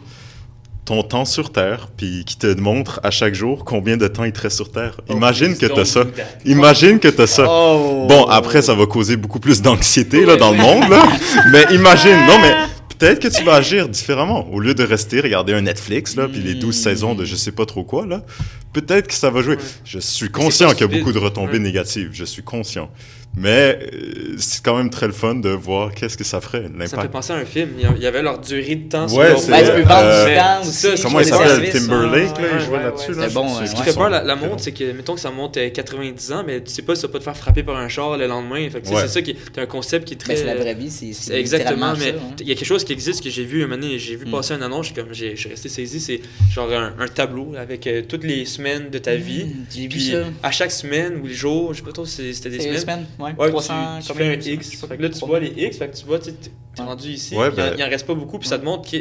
[SPEAKER 4] ton temps sur Terre, puis qui te montre à chaque jour combien de temps il te reste sur Terre. Imagine
[SPEAKER 5] please
[SPEAKER 4] que t'as ça. Imagine que t'as ça.
[SPEAKER 3] Oh!
[SPEAKER 4] Bon, après, ça va causer beaucoup plus d'anxiété là, dans le monde, là. [laughs] Mais imagine, non, mais peut-être que tu vas agir différemment. Au lieu de rester, regarder un Netflix, là, puis les 12
[SPEAKER 3] Mm.
[SPEAKER 4] saisons de je sais pas trop quoi, là, peut-être que ça va jouer.
[SPEAKER 2] Ouais.
[SPEAKER 4] Je suis conscient qu'il y a beaucoup de retombées
[SPEAKER 2] Ouais.
[SPEAKER 4] négatives. Je suis conscient. Mais euh, c'est quand même très le fun de voir qu'est-ce que ça ferait,
[SPEAKER 2] Ça me fait
[SPEAKER 4] l'impact.
[SPEAKER 2] penser à un film. Il y avait leur durée de temps
[SPEAKER 4] Ouais, c'est-
[SPEAKER 3] Ben, tu peux vendre
[SPEAKER 4] Euh,
[SPEAKER 3] du temps aussi.
[SPEAKER 2] ça,
[SPEAKER 4] Comment il s'appelle. Timberlake,
[SPEAKER 5] Ouais,
[SPEAKER 4] là, il
[SPEAKER 5] ouais,
[SPEAKER 4] jouait
[SPEAKER 5] ouais,
[SPEAKER 4] là-dessus.
[SPEAKER 5] ouais,
[SPEAKER 4] là.
[SPEAKER 3] bon.
[SPEAKER 2] Ce
[SPEAKER 4] c'est
[SPEAKER 2] qui fait peur, la, la
[SPEAKER 4] c'est
[SPEAKER 2] montre, c'est que, mettons que ça monte euh, 90 ans, mais tu sais pas si ça va pas te faire frapper par un char le lendemain. C'est ça qui est c'est un concept qui est très.
[SPEAKER 3] Ben, c'est la vraie vie, c'est
[SPEAKER 2] Exactement, mais
[SPEAKER 3] ça, hein.
[SPEAKER 2] il y a quelque chose qui existe que j'ai vu un moment j'ai vu
[SPEAKER 3] Mm.
[SPEAKER 2] passer une annonce, j'ai comme j'ai resté saisi, c'est genre un, un tableau avec euh, toutes les semaines de ta vie.
[SPEAKER 3] Mm, J'ai vu
[SPEAKER 2] Puis
[SPEAKER 3] ça.
[SPEAKER 2] à chaque semaine ou les jours, je sais pas trop si c'était des semaines.
[SPEAKER 3] Ouais.
[SPEAKER 2] Ouais,
[SPEAKER 3] 300,
[SPEAKER 2] tu, tu fais un X. là, tu vois les X, fait que tu vois, tu es
[SPEAKER 3] Ouais.
[SPEAKER 2] rendu ici,
[SPEAKER 4] Ouais, ben-
[SPEAKER 2] il en reste pas beaucoup, puis ça te montre que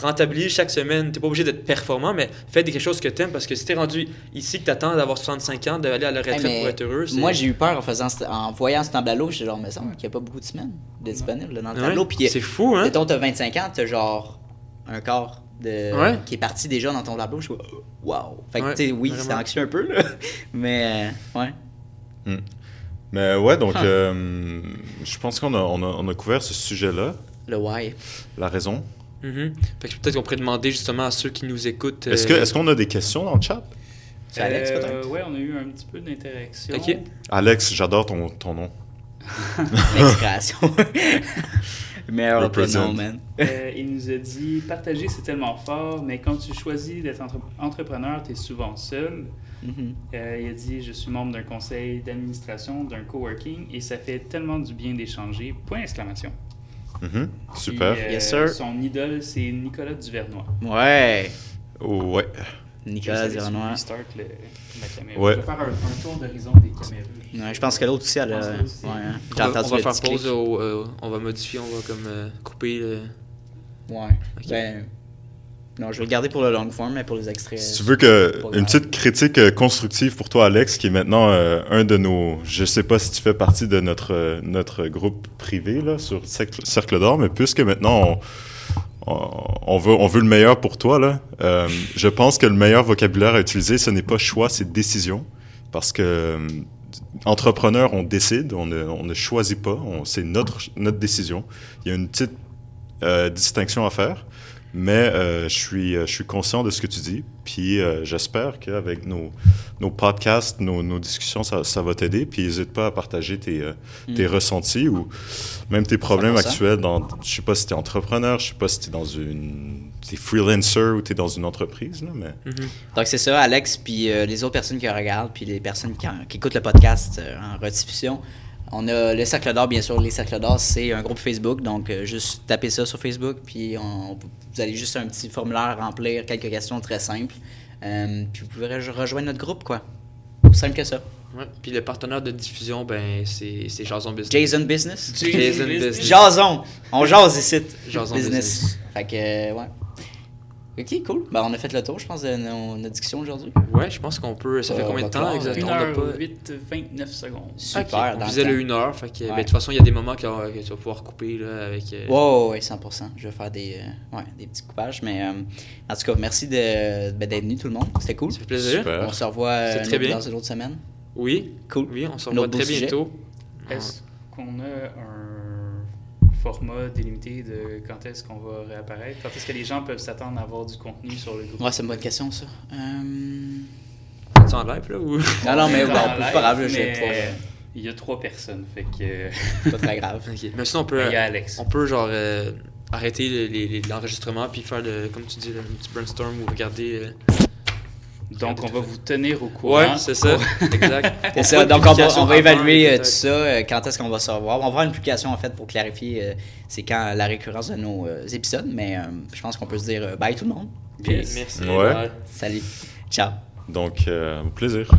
[SPEAKER 2] rentabilise chaque semaine. T'es pas obligé d'être performant, mais fais des quelque chose que t'aimes, parce que si t'es rendu ici, que t'attends d'avoir 65 ans, d'aller à la retraite
[SPEAKER 3] Hey,
[SPEAKER 2] pour être heureux,
[SPEAKER 3] Moi, j'ai eu peur en, faisant, ce- en voyant ce tableau. J'étais genre, mais ça, qu'il n'y a pas beaucoup de semaines de disponibles dans le
[SPEAKER 2] Ouais,
[SPEAKER 3] tableau. Puis,
[SPEAKER 2] c'est fou, hein?
[SPEAKER 3] mettons, t'as 25 ans, t'as genre un quart de,
[SPEAKER 2] Ouais.
[SPEAKER 3] qui est parti déjà dans ton tableau. Je suis wow. Fait que,
[SPEAKER 2] Ouais,
[SPEAKER 3] tu sais, oui, c'est anxieux un peu, là. [laughs] Mais, euh, ouais.
[SPEAKER 4] Mais ouais, donc,
[SPEAKER 3] Huh.
[SPEAKER 4] euh, je pense qu'on a, on a, on a couvert ce sujet-là,
[SPEAKER 3] Le why.
[SPEAKER 4] la raison.
[SPEAKER 2] Mhm. Fait que peut-être qu'on pourrait demander justement à ceux qui nous écoutent.
[SPEAKER 4] Est-ce que-
[SPEAKER 2] euh,
[SPEAKER 4] est-ce qu'on a des questions dans le chat?
[SPEAKER 3] C'est Alex,
[SPEAKER 5] Euh,
[SPEAKER 3] peut-être.
[SPEAKER 5] Ouais, on a eu un petit peu d'interaction.
[SPEAKER 2] Ok.
[SPEAKER 4] Alex, j'adore ton, ton nom. [laughs]
[SPEAKER 3] L'excréation. [laughs] Meilleur
[SPEAKER 4] Represent.
[SPEAKER 3] nom, man.
[SPEAKER 5] Euh, il nous a dit Partager, c'est tellement fort, mais quand tu choisis d'être entre- entrepreneur, tu es souvent seul.
[SPEAKER 3] Mhm.
[SPEAKER 5] Euh, il a dit Je suis membre d'un conseil d'administration, d'un coworking, et ça fait tellement du bien d'échanger. Point d'exclamation.
[SPEAKER 4] Mhm. Super.
[SPEAKER 5] Puis, euh,
[SPEAKER 3] Yes, sir.
[SPEAKER 5] Son idole, c'est Nicolas Duvernois.
[SPEAKER 3] Ouais.
[SPEAKER 4] Oh, ouais.
[SPEAKER 3] Nicolas
[SPEAKER 5] Je vais
[SPEAKER 3] Duvernois.
[SPEAKER 5] restart le- la caméra?
[SPEAKER 4] Ouais.
[SPEAKER 5] Je vais faire un, un tour d'horizon des caméras.
[SPEAKER 3] Ouais, je pense que l'autre aussi, elle a. Ouais, hein.
[SPEAKER 2] on va, on faire pause, au- euh, on va modifier, on va comme euh, couper. le-
[SPEAKER 3] Ouais. Ben. Non, je vais le garder pour le long form, mais pour les extraits.
[SPEAKER 4] Si tu veux que une petite critique euh, constructive pour toi, Alex, qui est maintenant euh, un de nos. Je sais pas si tu fais partie de notre euh, notre groupe privé là sur Cercle, d'Or, mais puisque maintenant on, on, on veut on veut le meilleur pour toi là, euh, je pense que le meilleur vocabulaire à utiliser, ce n'est pas choix, c'est décision, parce que entrepreneur, on décide, on ne, on ne choisit pas, c'est notre notre décision. Il y a une petite distinction à faire. Mais euh, je, suis, euh, je suis conscient de ce que tu dis. Puis euh, j'espère qu'avec nos, nos podcasts, nos, nos discussions, ça, ça va t'aider. Puis n'hésite pas à partager tes, euh, tes ressentis ou même tes problèmes
[SPEAKER 3] 100%.
[SPEAKER 4] actuels. Dans, je sais pas si tu es entrepreneur, je sais pas si tu es dans une. Freelancer ou tu es dans une entreprise. Là, mais
[SPEAKER 2] Mhm.
[SPEAKER 3] Donc c'est ça, Alex, puis les autres personnes qui regardent, puis les personnes qui, en- qui écoutent le podcast en rediffusion. On a le Cercle d'Or, bien sûr. Les Cercles d'Or, c'est un groupe Facebook. Donc, euh, juste tapez ça sur Facebook, puis on- vous allez juste un petit formulaire à remplir, quelques questions très simples. Euh, puis vous pouvez re- rejoindre notre groupe, quoi. Aussi simple que ça.
[SPEAKER 2] Ouais. Puis le partenaire de diffusion, ben c'est Jason Business.
[SPEAKER 3] Jason Business?
[SPEAKER 2] Jason Business.
[SPEAKER 3] Jason! On jase ici.
[SPEAKER 2] Jason
[SPEAKER 3] Business.
[SPEAKER 2] Business.
[SPEAKER 3] Fait que, ouais. Ok, cool. Ben, on a fait le tour, je pense, de nos, notre discussion aujourd'hui.
[SPEAKER 2] Ouais, je pense qu'on peut. Ça fait
[SPEAKER 3] Euh,
[SPEAKER 2] combien de
[SPEAKER 3] va
[SPEAKER 2] temps exactement? On a
[SPEAKER 5] 1
[SPEAKER 2] pas-
[SPEAKER 5] h 8, 29 secondes.
[SPEAKER 3] Super.
[SPEAKER 2] Ok, on
[SPEAKER 3] dans
[SPEAKER 2] visait
[SPEAKER 3] le
[SPEAKER 2] le
[SPEAKER 3] temps.
[SPEAKER 2] 1 heure, fait que, ben,
[SPEAKER 3] Ouais.
[SPEAKER 2] de toute façon, il y a des moments que, que tu vas pouvoir couper là, avec. euh,
[SPEAKER 3] Ouais, ouais, ouais, 100%. Je vais faire des, euh, ouais, des petits coupages. Mais euh, en tout cas, merci de- ben, d'être venu tout le monde. C'était cool.
[SPEAKER 2] Ça fait plaisir.
[SPEAKER 4] Super.
[SPEAKER 3] On se revoit euh,
[SPEAKER 2] très bien.
[SPEAKER 3] dans une autre semaine.
[SPEAKER 2] Oui,
[SPEAKER 3] Cool.
[SPEAKER 2] oui, on se revoit très
[SPEAKER 3] sujet.
[SPEAKER 2] bientôt.
[SPEAKER 5] Est-ce qu'on a un format délimité de quand est-ce qu'on va réapparaître? Quand est-ce que les gens peuvent s'attendre à avoir du contenu sur le groupe?
[SPEAKER 3] Ouais, c'est une bonne question, ça. Euh...
[SPEAKER 2] On est en live là ou?
[SPEAKER 3] Non, non, mais [laughs] bon, pas grave, euh,
[SPEAKER 5] Il y a trois personnes, fait que...
[SPEAKER 3] c'est pas très grave.
[SPEAKER 2] Ok. Mais sinon, on peut,
[SPEAKER 5] Il y a Alex.
[SPEAKER 2] on peut genre euh, arrêter l'enregistrement puis faire le, comme tu dis, le- un petit brainstorm ou regarder. euh,
[SPEAKER 5] Donc, on va vous tenir au courant.
[SPEAKER 2] Ouais, c'est ça. [laughs] exact.
[SPEAKER 3] C'est ça. Donc, on va, on va évaluer euh, tout ça, euh, quand est-ce qu'on va se revoir. On va faire une publication, en fait, pour clarifier euh, c'est quand la récurrence de nos euh, épisodes, mais euh, je pense qu'on peut se dire bye tout le monde.
[SPEAKER 2] Yes. Merci.
[SPEAKER 4] Ouais.
[SPEAKER 3] Salut. Ciao.
[SPEAKER 4] Donc, euh, au plaisir.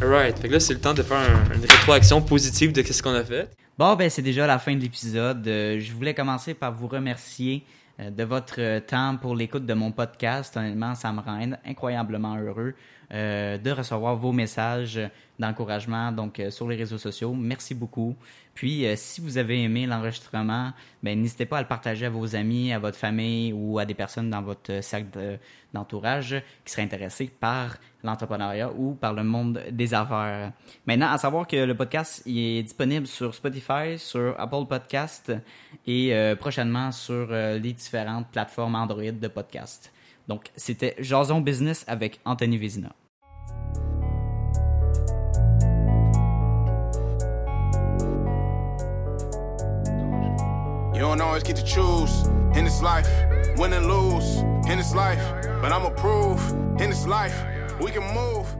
[SPEAKER 2] Alright. Fait que là, c'est le temps de faire un- une rétroaction positive de ce qu'on a fait.
[SPEAKER 3] Bon, ben c'est déjà la fin de l'épisode. Euh, je voulais commencer par vous remercier euh, de votre euh, temps pour l'écoute de mon podcast. Honnêtement, ça me rend in- incroyablement heureux euh, de recevoir vos messages d'encouragement donc euh, sur les réseaux sociaux. Merci beaucoup. Puis, euh, si vous avez aimé l'enregistrement, ben n'hésitez pas à le partager à vos amis, à votre famille ou à des personnes dans votre euh, cercle de- d'entourage qui seraient intéressés par l'entrepreneuriat ou par le monde des affaires. Maintenant, à savoir que le podcast est disponible sur Spotify, sur Apple Podcast et euh, prochainement sur euh, les différentes plateformes Android de podcast. Donc, c'était Jason Business avec Anthony Vézina.
[SPEAKER 1] We can move in this life.